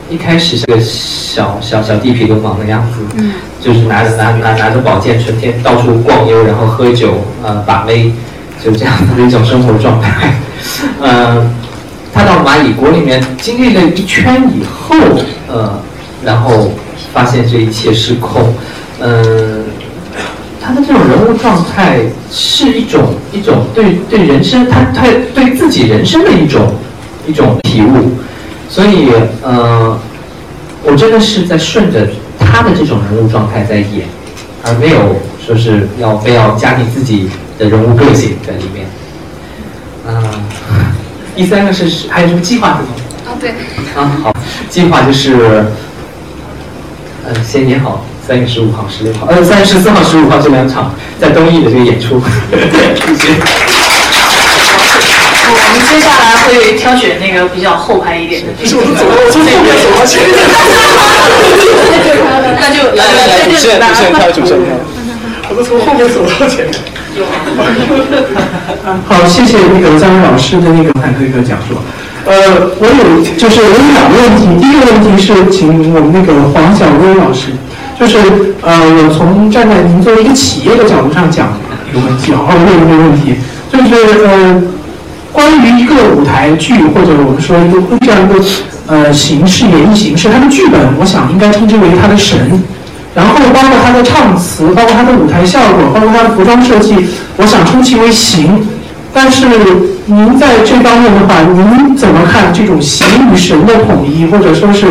一开始是个小小小地痞流氓的样子，嗯。就是拿着拿拿拿着宝剑，成天到处逛悠，然后喝酒，呃，把妹，就这样的一种生活状态。嗯，他到蚂蚁国里面经历了一圈以后，呃，然后发现这一切是空。嗯，他的这种人物状态是一种一种对对人生，他他对自己人生的一种一种体悟。所以，呃，我真的是在顺着。他的这种人物状态在演，而没有说是要非要加你自己的人物个性在里面。啊，第三个是还有什么计划是吗？啊，对。啊，好，计划就是，呃，先演好三月十五号、十六号，呃，三月十四号、十五号这两场在东艺的这个演出。谢谢。我们接下来会挑选那个比较后排一点的。是我走我从后面走过去。那就来来来，主持人主持人跳，主持人跳。我都从后面走到前面。好，谢谢那个张老师的那个坦克一个讲述。呃，我有就是我有两个问题，第一个问题是请我们那个黄小薇老师，就是呃，我从站在您作为一个企业的角度上讲一个问题，好好问一个问题，就是呃。关于一个舞台剧，或者我们说一个这样一个呃形式演绎形式，它的剧本，我想应该称之为它的神。然后包括他的唱词，包括他的舞台效果，包括他的服装设计，我想称其为形。但是您在这方面的话，您怎么看这种形与神的统一，或者说是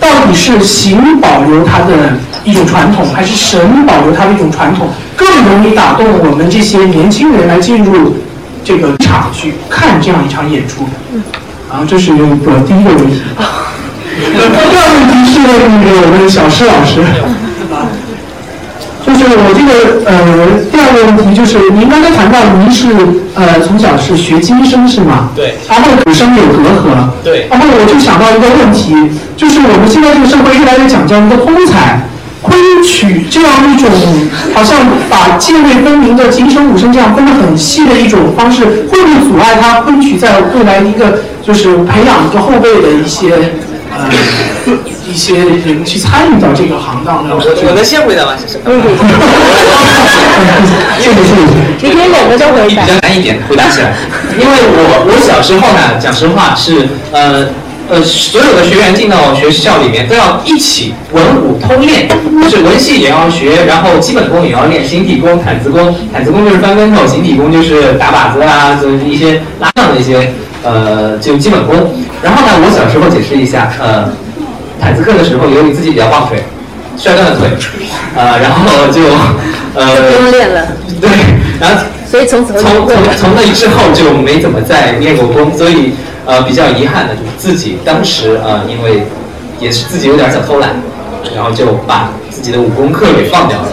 到底是形保留它的一种传统，还是神保留它的一种传统，更容易打动我们这些年轻人来进入？这个场去看这样一场演出，啊，这是我第一个问题。第二个问题是那个我们小施老师，就是我这个呃第二个问题就是您刚才谈到您是呃从小是学经生是吗？对。然后古生有隔阂。对。然后我就想到一个问题，就是我们现在这个社会越来越讲究一个通才。昆曲这样一种好像把泾渭分明的琴声、武声这样分得很细的一种方式，会不会阻碍它昆曲在未来一个就是培养一个后辈的一些呃一些人去参与到这个行当中？我能先回答吗？谢谢。谢谢谢谢。今天两个都回答。比较难一点回答起来，因为我我小时候呢，讲实话是呃。呃，所有的学员进到学校里面都要一起文武通练，就是文戏也要学，然后基本功也要练，形体功、毯子功，毯子功就是翻跟头，形体功就是打靶子啊，就是一些拉上的一些呃就基本功。然后呢，我小时候解释一下，呃，毯子课的时候，由于自己比较棒水，摔断了腿，呃，然后就呃不用练了，对，然后所以从此从从从那之后就没怎么再练过功，所以。呃，比较遗憾的就是自己当时呃，因为也是自己有点想偷懒，然后就把自己的武功课给放掉了。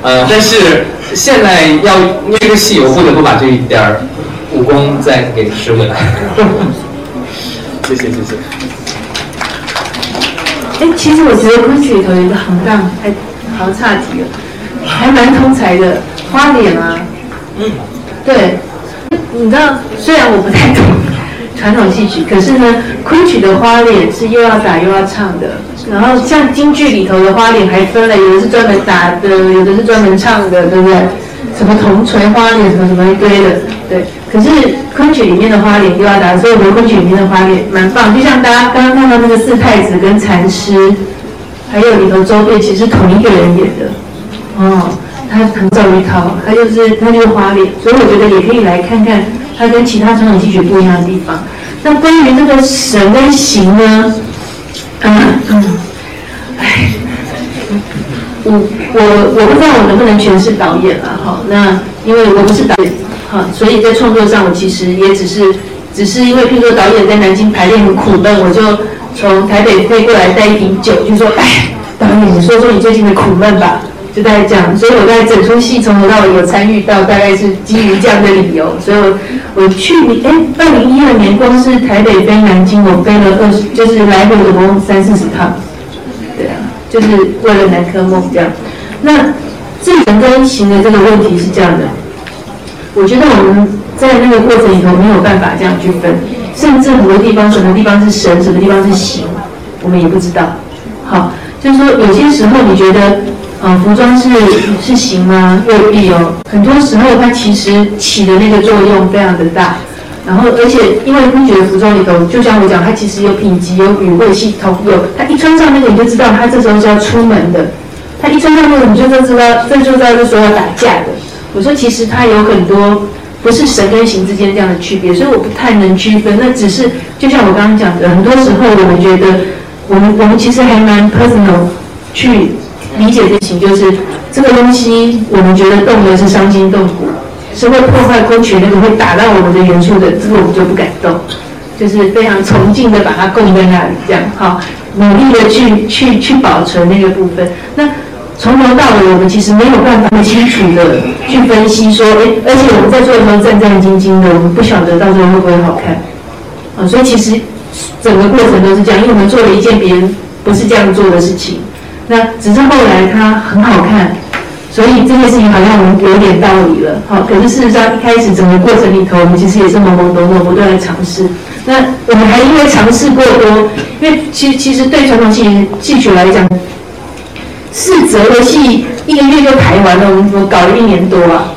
呃，但是现在要捏个戏，我不得不把这一点武功再给拾回来。谢谢谢谢。哎，其实我觉得昆曲里头有一个行当，还好差题了，还蛮通才的，花脸啊。嗯。对，你知道，虽然我不太懂。传统戏曲，可是呢，昆曲的花脸是又要打又要唱的。然后像京剧里头的花脸还分了，有的是专门打的，有的是专门唱的，对不对？什么铜锤花脸，什么什么一堆的，对。可是昆曲里面的花脸又要打，所以我觉得昆曲里面的花脸蛮棒。就像大家刚刚看到那个四太子跟禅师，还有里头周变，其实同一个人演的。哦，他很赵一涛，他就是他就是花脸，所以我觉得也可以来看看。他跟其他传统戏曲不一样的地方。那关于这个神跟形呢？嗯嗯，我我我不知道我能不能诠释导演了哈。那因为我不是导演哈，所以在创作上我其实也只是只是因为，譬如说导演在南京排练很苦闷，我就从台北飞过来带一瓶酒，就说：“哎，导演，你说说你最近的苦闷吧。”就大概这样，所以我在整出戏从头到尾有参与到，大概是基于这样的理由。所以我我去年哎，二零一二年光是台北飞南京，我飞了二十，就是来回总共三四十趟。就是为了南科梦这样。那这人跟形的这个问题是这样的，我觉得我们在那个过程里头没有办法这样去分，甚至很多地方什么地方是神，什么地方是形，我们也不知道。好，就是说有些时候你觉得。啊，服装是是形吗？未必哦。很多时候它其实起的那个作用非常的大。然后，而且因为昆曲的服装里头，就像我讲，它其实有品级、有语汇系统，有它一穿上那个你就知道它这时候是要出门的。它一穿上那个你就就知道，这就知道是说要打架的。我说其实它有很多不是神跟形之间这样的区别，所以我不太能区分。那只是就像我刚刚讲的，很多时候我们觉得我们我们其实还蛮 personal 去。理解这情就是这个东西，我们觉得动的是伤筋动骨，是会破坏昆曲那个会打到我们的元素的，这个我们就不敢动，就是非常崇敬的把它供在那里，这样哈，努力的去去去保存那个部分。那从头到尾，我们其实没有办法很清楚的去分析说，哎，而且我们在做的时候战战兢兢的，我们不晓得到时候会不会好看，啊，所以其实整个过程都是这样，因为我们做了一件别人不是这样做的事情。那只是后来它很好看，所以这件事情好像我们有点道理了。好，可是事实上一开始整个过程里头，我们其实也是懵懵懂懂，不断的尝试。那我们还因为尝试过多，因为其实其实对传统戏戏曲来讲，四折的戏一个月就排完了，我们我搞了一年多啊。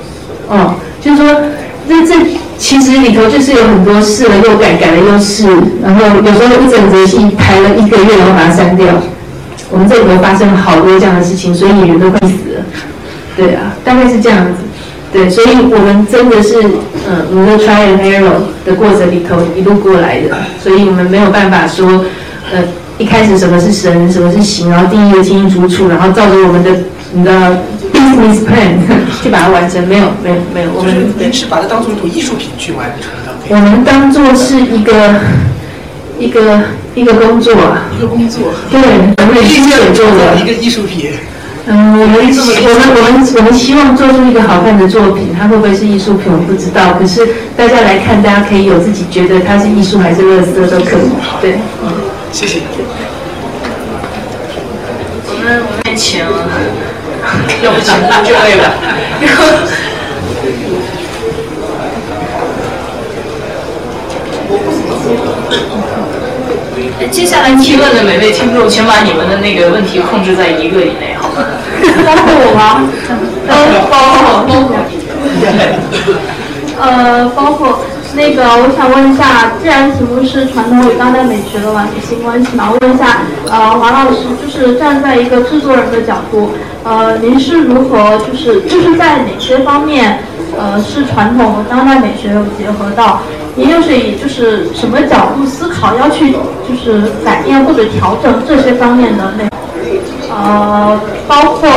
哦，就是说，这这其实里头就是有很多试了又改，改了又试，然后有时候一整折戏排了一个月，然后把它删掉。我们这里头发生了好多这样的事情，所以人都快死了。对啊，大概是这样子。对，所以我们真的是，嗯，我们 try and error 的过程里头一路过来的，所以我们没有办法说，呃，一开始什么是神，什么是形，然后定义的清清楚楚，然后照着我们的你的 business plan 去把它完成。没有，没有，没有。我们是把它当做一种艺术品去完成的。我们当做是一个。一个一个工作啊，一个工作，对，我们是写作的一个艺术品。嗯，我们我们我们我们希望做出一个好看的作品，它会不会是艺术品，我不知道。可是大家来看，大家可以有自己觉得它是艺术还是乐色都可以。对，嗯，谢谢。我们我们请，要不请这位吧，然后。接下来提问的每位听众，请把你们的那个问题控制在一个以内，好吗？包括我吗？包包包括。呃，包括那个，我想问一下，既然题目是传统与当代美学的完美性关系嘛，我问一下，呃，王老师，就是站在一个制作人的角度，呃，您是如何，就是就是在哪些方面，呃，是传统和当代美学有结合到？您又是以就是什么角度思考要去就是改变或者调整这些方面的内容？呃，包括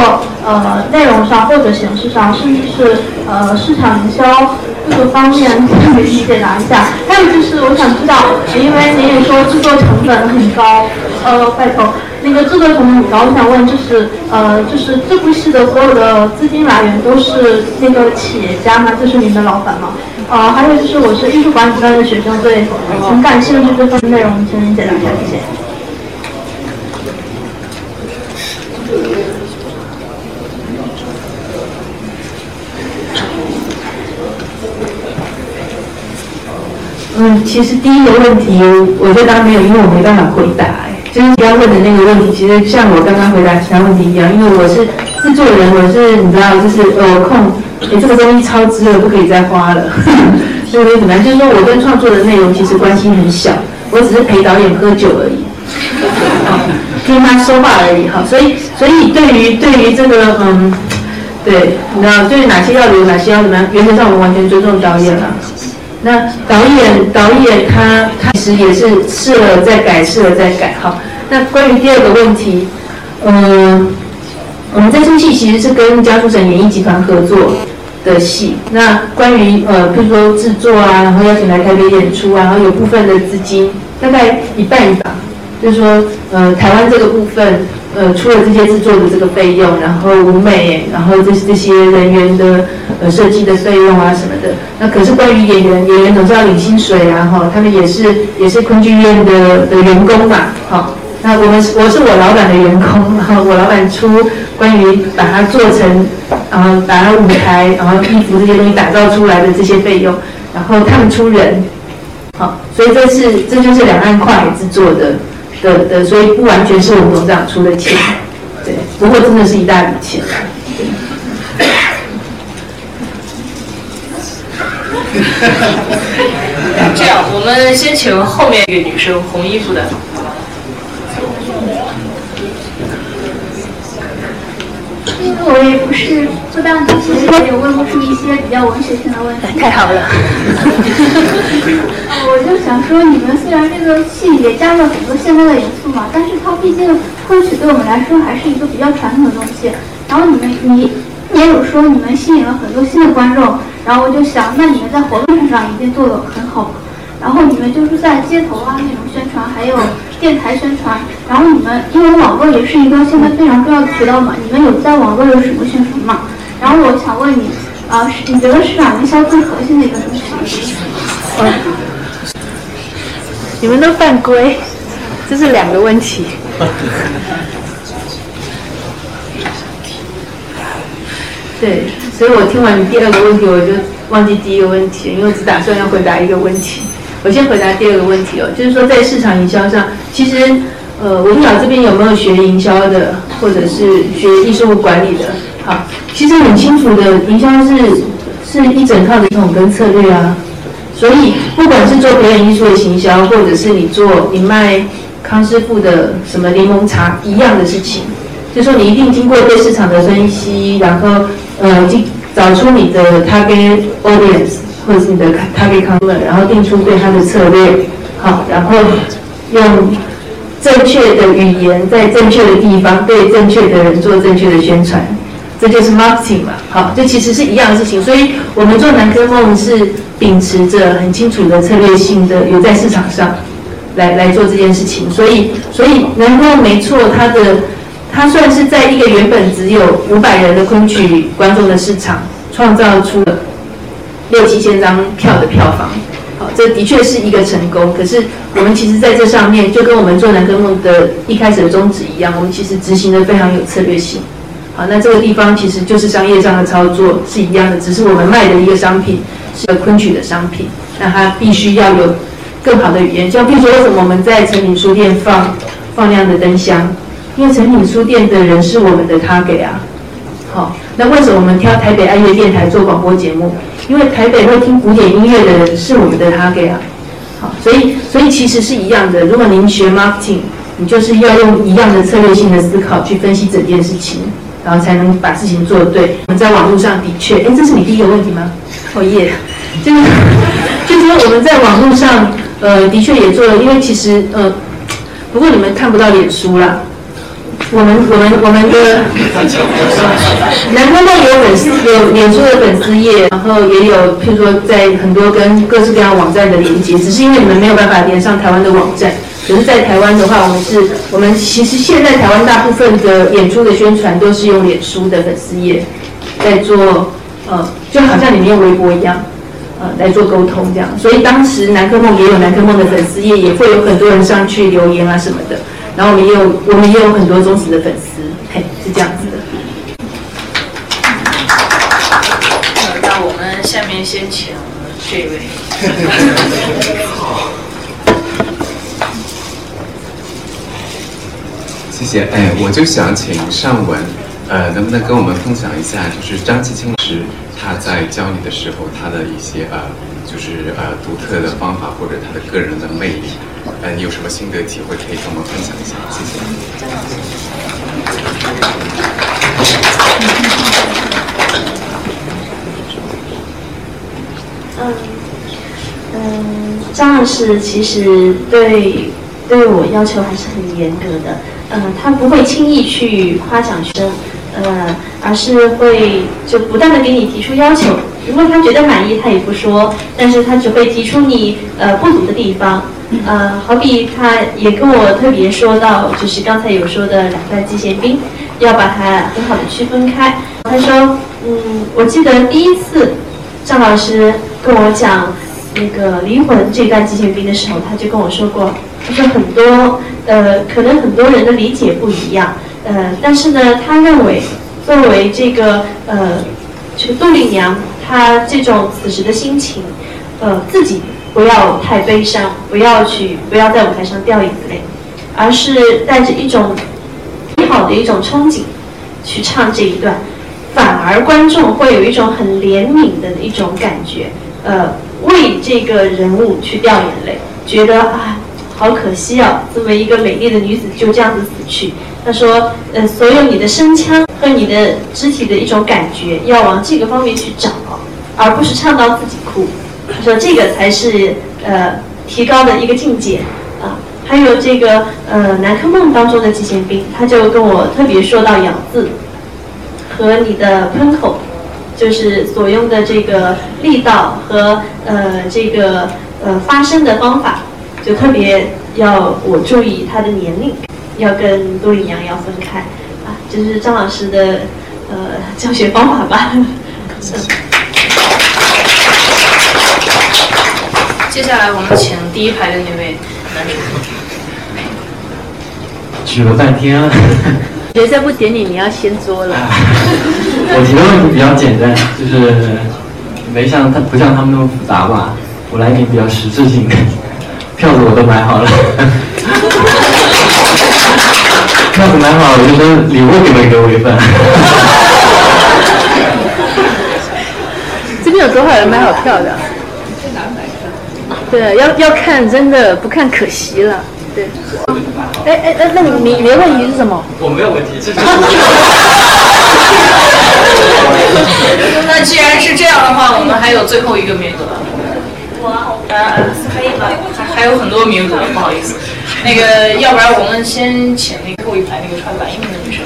呃内容上或者形式上，甚至是呃市场营销各个方面，可以解答一下。还有就是我想知道，因为您也说制作成本很高，呃，拜托，那个制作成本很高，我想问就是呃就是这部戏的所有的资金来源都是那个企业家吗？就是您的老板吗？呃，还有就是我是艺术管理专业的学生，对很感兴趣这份内容，请您解答一下，谢谢。嗯，其实第一个问题，我就当没有，因为我没办法回答。就是你要问的那个问题，其实像我刚刚回答其他问题一样，因为我是制作人，我是你知道，就是呃控，哎，这个东西超支了，不可以再花了，所以怎么样？就是说我跟创作的内容其实关系很小，我只是陪导演喝酒而已，听他说话而已哈。所以，所以对于对于这个嗯，对，你知道，对于哪些要留，哪些要怎么样，原则上我们完全尊重导演了。那导演导演他他其实也是试了再改，试了再改。好，那关于第二个问题，嗯，我们这出戏其实是跟江苏省演艺集团合作的戏。那关于呃，比如说制作啊，然后邀请来台北演出啊，然后有部分的资金，大概一半一半，就是说呃，台湾这个部分。呃，出了这些制作的这个费用，然后舞美，然后这这些人员的呃设计的费用啊什么的。那可是关于演员，演员总是要领薪水啊，哈，他们也是也是昆剧院的的员工嘛，好。那我们我是我老板的员工，然后我老板出关于把它做成，然后把舞台，然后衣服这些东西打造出来的这些费用，然后他们出人，好，所以这是这就是两岸跨海制作的。对对，所以不完全是我们董事长出的钱，对，不过真的是一大笔钱。这样，我们先请后面一个女生，红衣服的。因为我也不是做档主持，所以问不出一些比较文学性的问题。太好了。我就想说，你们虽然这个戏也加了很多现代的元素嘛，但是它毕竟昆曲对我们来说还是一个比较传统的东西。然后你们你也有说你们吸引了很多新的观众，然后我就想，那你们在活动上一定做得很好。然后你们就是在街头啊那种宣传，还有电台宣传。然后你们因为网络也是一个现在非常重要的渠道嘛，你们有在网络有什么宣传吗？然后我想问你，啊，你觉得市场营销最核心的一个东西是什么？你们都犯规，这是两个问题。对，所以我听完你第二个问题，我就忘记第一个问题，因为我只打算要回答一个问题。我先回答第二个问题哦，就是说在市场营销上，其实，呃，我不晓得这边有没有学营销的，或者是学艺术管理的。好，其实很清楚的，营销是是一整套的系统跟策略啊。所以不管是做表演艺术的行销，或者是你做你卖康师傅的什么柠檬茶一样的事情，就说你一定经过对市场的分析，然后呃，找出你的 target audience。或者是你的 target customer，然后定出对他的策略，好，然后用正确的语言在正确的地方对正确的人做正确的宣传，这就是 marketing 嘛，好，这其实是一样的事情。所以我们做南科梦是秉持着很清楚的策略性的，有在市场上，来来做这件事情。所以所以南科没错，它的它算是在一个原本只有五百人的昆曲观众的市场，创造出了六七千张票的票房。好，这的确是一个成功。可是我们其实在这上面，就跟我们做南科梦的一开始的宗旨一样，我们其实执行的非常有策略性。好，那这个地方其实就是商业上的操作是一样的，只是我们卖的一个商品是昆曲的商品，那它必须要有更好的语言。像比如说，为什么我们在成品书店放放亮的灯箱？因为成品书店的人是我们的 target 啊。好，那为什么我们挑台北爱乐电台做广播节目？因为台北会听古典音乐的人是我们的 target 啊。好，所以所以其实是一样的。如果您学 marketing，你就是要用一样的策略性的思考去分析整件事情。然后才能把事情做对。我们在网络上的确，哎，这是你第一个问题吗？哦耶，就是就是说我们在网络上，呃，的确也做了，因为其实呃，不过你们看不到脸书啦。我们我们我们的南方梦有粉丝有脸书的粉丝页，然后也有譬如说在很多跟各式各样网站的连接，只是因为你们没有办法连上台湾的网站。可是，在台湾的话，我们是，我们其实现在台湾大部分的演出的宣传都是用脸书的粉丝页在做，呃，就好像你们用微博一样，呃，来做沟通这样。所以当时南科梦也有南科梦的粉丝页，也会有很多人上去留言啊什么的。然后我们也有，我们也有很多忠实的粉丝，嘿，是这样子的。那我们下面先请这位。好 谢谢，哎，我就想请尚文，呃，能不能跟我们分享一下，就是张继清老师他在教你的时候，他的一些呃，就是呃独特的方法或者他的个人的魅力，呃，你有什么心得体会可以跟我们分享一下？谢谢。嗯嗯，张老师其实对对我要求还是很严格的。嗯，他不会轻易去夸奖学生，呃，而是会就不断的给你提出要求。如果他觉得满意，他也不说，但是他只会提出你呃不足的地方。呃，好比他也跟我特别说到，就是刚才有说的两段季贤兵，要把它很好的区分开。他说，嗯，我记得第一次张老师跟我讲那个灵魂这段季贤兵的时候，他就跟我说过，他说很多。呃，可能很多人的理解不一样，呃，但是呢，他认为作为这个呃这个杜丽娘，她这种此时的心情，呃，自己不要太悲伤，不要去不要在舞台上掉眼泪，而是带着一种美好的一种憧憬去唱这一段，反而观众会有一种很怜悯的一种感觉，呃，为这个人物去掉眼泪，觉得啊。好可惜啊，这么一个美丽的女子就这样子死去。他说，呃，所有你的声腔和你的肢体的一种感觉，要往这个方面去找，而不是唱到自己哭。他说，这个才是呃提高的一个境界啊。还有这个呃《南柯梦》当中的季贤兵，他就跟我特别说到咬字和你的喷口，就是所用的这个力道和呃这个呃发声的方法。就特别要我注意他的年龄，要跟杜丽娘要分开啊，这是张老师的呃教学方法吧。接下来我们请第一排的那位男士。举了半天了。觉得再不点你，你要掀桌了。我提的问题比较简单，就是没像他不像他们那么复杂吧，我来点比较实质性的。票子我都买好了，票子买好了，我就说礼物你们给我一份？这边有多少人买好票的？在哪买对，要要看，真的不看可惜了。对。哎哎哎，那你你你的问题是什么？我没有问题，这是。那既然是这样的话，我们还有最后一个名额。我呃，可以吗？还有很多名额，不好意思。那个，要不然我们先请那个后一排那个穿白衣服的女生。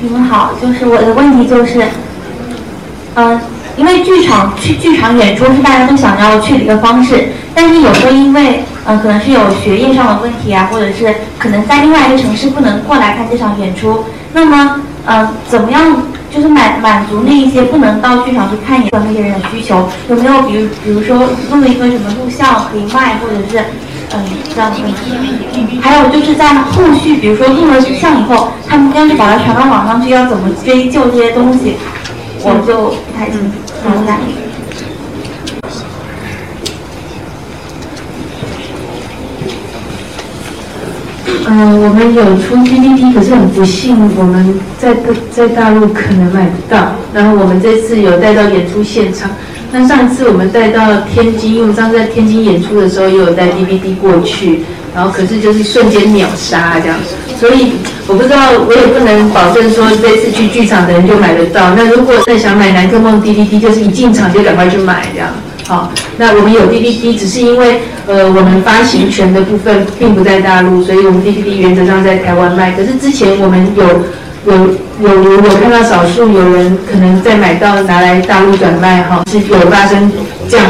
你们好，就是我的问题就是，呃，因为剧场去剧场演出是大家都想要去的一个方式，但是有时候因为呃可能是有学业上的问题啊，或者是可能在另外一个城市不能过来看这场演出，那么呃怎么样就是满满足那一些不能到剧场去看演出的那些人的需求？有没有比如比如说弄一个什么录像可以卖，或者是嗯这样子？还有就是在后续，比如说录了录像以后，他们要是把它传到网上去，要怎么追究这些东西？我就不太清楚。嗯，嗯，我们有出 DVD，可是很不幸，我们在在大陆可能买不到。然后我们这次有带到演出现场。那上一次我们带到天津，因为我上次在天津演出的时候，也有带 DVD 过去。然后可是就是瞬间秒杀这样，所以我不知道，我也不能保证说这次去剧场的人就买得到。那如果再想买《南柯梦》DVD，就是一进场就赶快去买这样。好，那我们有 DVD，只是因为呃我们发行权的部分并不在大陆，所以我们 DVD 原则上在台湾卖。可是之前我们有有有有看到少数有人可能在买到拿来大陆转卖哈，是有发生这样。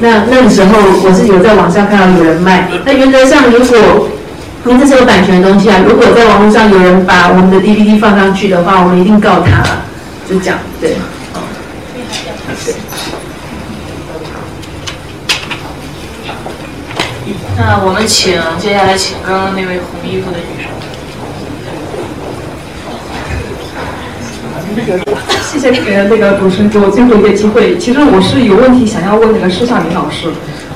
那那个时候我是有在网上看到有人卖。那原则上，如果因为这是有版权的东西啊，如果在网络上有人把我们的 DVD 放上去的话，我们一定告他。就讲对。那我们请接下来请刚刚那位红衣服的女生。那个，谢谢那个主持人给我最后一个机会。其实我是有问题想要问那个施夏明老师。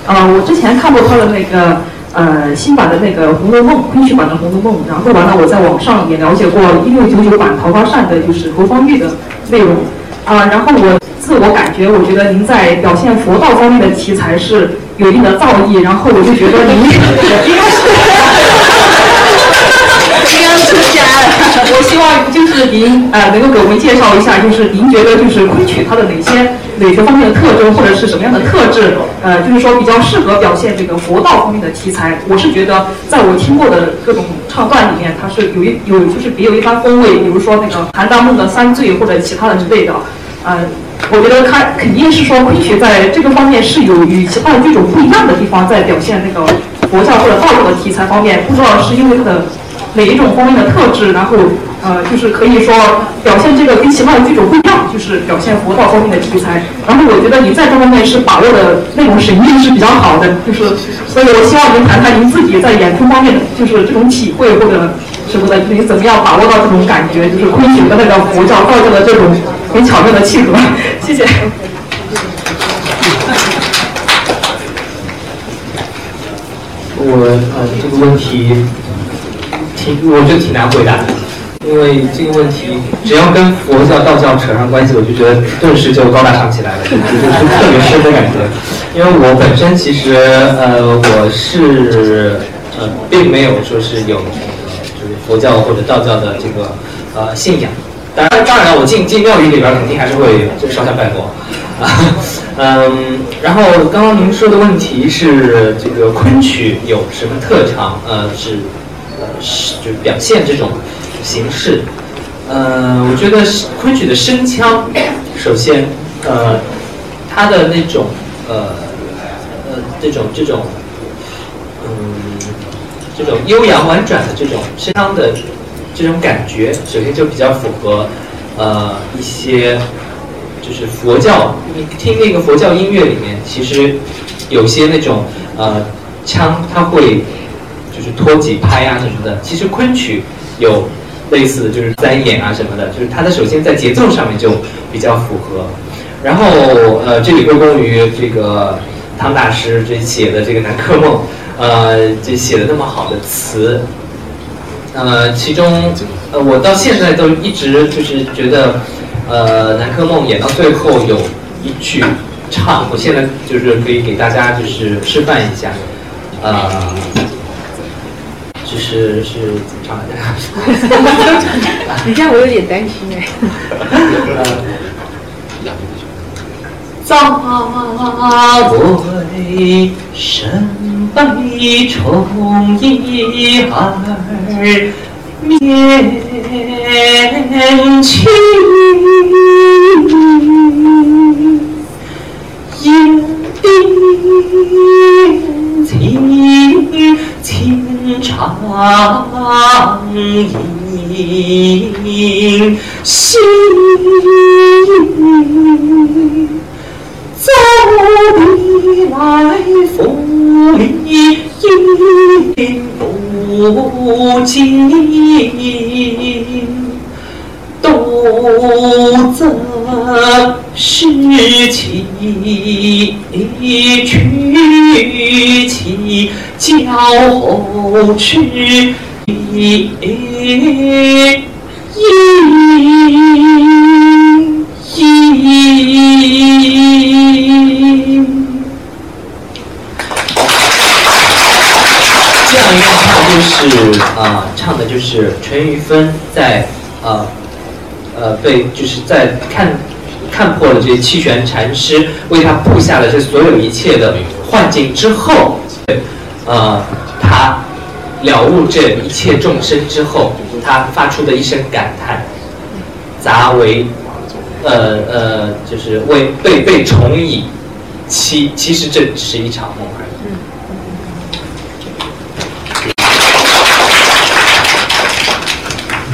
呃，我之前看过他的那个呃新版的那个《红楼梦》，昆曲版的《红楼梦》，然后完了我在网上也了解过一六九九版《桃花扇》的就是何方域的内容。啊，然后我自我感觉，我觉得您在表现佛道方面的题材是有一定的造诣，然后我就觉得您应该是。出家，我希望就是您呃能够给我们介绍一下，就是您觉得就是昆曲它的哪些哪些方面的特征，或者是什么样的特质，呃，就是说比较适合表现这个佛道方面的题材。我是觉得，在我听过的各种唱段里面，它是有一有就是别有一番风味。比如说那个韩大梦的三醉或者其他的之类的，呃，我觉得他肯定是说昆曲在这个方面是有与其他的剧种不一样的地方，在表现那个佛教或者道教的题材方面，不知道是因为它的。哪一种方面的特质，然后呃，就是可以说表现这个跟其他的剧种不一样，就是表现佛道方面的题材。然后我觉得你在这方面是把握的那种神韵是比较好的，就是所以我希望您谈谈您自己在演出方面的就是这种体会或者什么的，您怎么样把握到这种感觉，就是昆曲的那个佛教道教的这种很巧妙的契合。谢谢。我呃这个问题。挺，我觉得挺难回答的，因为这个问题只要跟佛教、道教扯上关系，我就觉得顿时就高大上起来了，就是特别深的感觉。因为我本身其实呃我是呃并没有说是有那个就是佛教或者道教的这个呃信仰，当然当然，我进进庙宇里边肯定还是会就烧香拜佛啊，嗯，然后刚刚您说的问题是这个昆曲有什么特长？呃是呃。是，就表现这种形式。呃，我觉得昆曲的声腔，首先，呃，它的那种，呃，呃，这种这种，嗯，这种悠扬婉转的这种声腔的这种感觉，首先就比较符合，呃，一些就是佛教，你听那个佛教音乐里面，其实有些那种呃腔，它会。就是托几拍啊什么的，其实昆曲有类似的就是三眼啊什么的，就是它的首先在节奏上面就比较符合，然后呃这里归功于这个汤大师这写的这个《南柯梦》，呃这写的那么好的词，呃其中呃我到现在都一直就是觉得呃《南柯梦》演到最后有一句唱，我现在就是可以给大家就是示范一下，呃。就是是怎么唱来着？你这样我有点担心哎。早为身悲重一儿面亲。眼底情情长影，心走的来风里应不尽，独自拾起取起脚后吃一这样一段唱就是啊、唱的就是陈玉芬在呃呃被就是在看看破了这些七玄禅师为他布下了这所有一切的幻境之后，呃，他了悟这一切众生之后，他发出的一声感叹，杂为呃呃就是为被被重以，其其实这只是一场梦而已。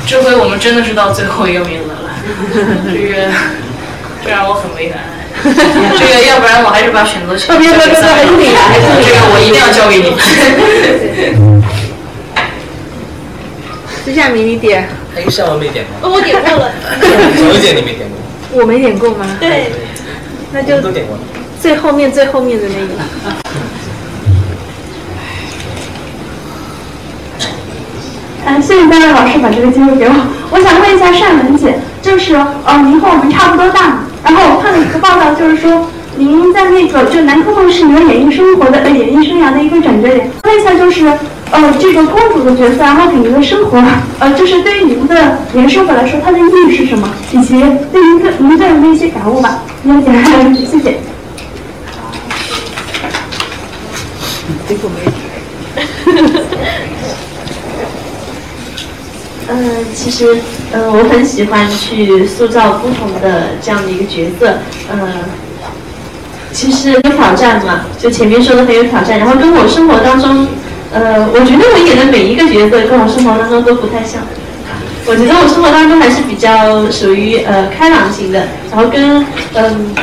这回我们真的是到最后一个名额了，这个这让我很为难。这个要不然我还是把选择权交给 三位老师，这个我一定要交给你。私下迷你点，哎，上文没点过，我点过了，小姐你没点过，我没点过吗？对，那就都点过了。最后面最后面的那个。嗯，谢谢三位老师把这个机会给我。我想问一下单文姐，就是呃，您和我们差不多大嘛，然后我看了一个报道，就是说您在那个就南柯梦是您的演艺生活的呃演艺生涯的一个转折点。问一下，就是呃这个公主的角色，然后给您的生活，呃，就是对于您的人生活来说，它的意义是什么，以及对您个您个人的一些感悟吧。比较简谢谢。结果没 呃，其实呃，我很喜欢去塑造不同的这样的一个角色，呃，其实有挑战嘛，就前面说的很有挑战，然后跟我生活当中，呃，我觉得我演的每一个角色跟我生活当中都不太像。我觉得我生活当中还是比较属于呃开朗型的，然后跟嗯、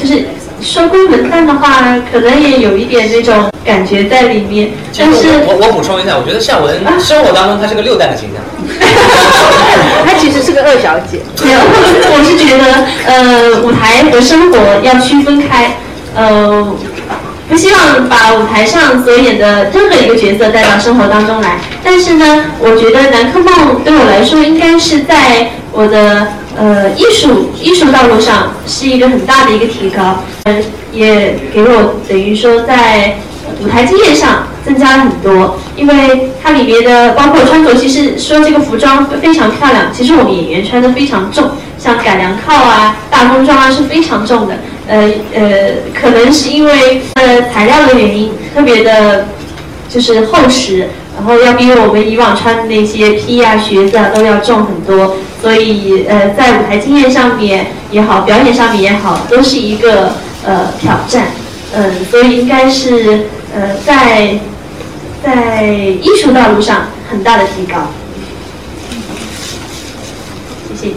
就是说归文旦的话，可能也有一点那种感觉在里面，但是我我我补充一下，我觉得尚雯生活当中她是个六代的形象。她其实是个二小姐。没有，我是觉得呃舞台和生活要区分开，呃。不希望把舞台上所演的任何一个角色带到生活当中来，但是呢，我觉得南柯梦对我来说应该是在我的呃艺术艺术道路上是一个很大的一个提高，呃，也给我等于说在舞台经验上增加了很多，因为它里面的包括穿着，其实说这个服装非常漂亮，其实我们演员穿的非常重，像改良靠啊、大工装啊是非常重的，呃呃，可能是因为呃材料的原因，特别的就是厚实，然后要比我们以往穿的那些披啊、靴子啊都要重很多，所以呃在舞台经验上面也好，表演上面也好，都是一个呃挑战，嗯、所以应该是呃在在艺术道路上很大的提高。谢谢你。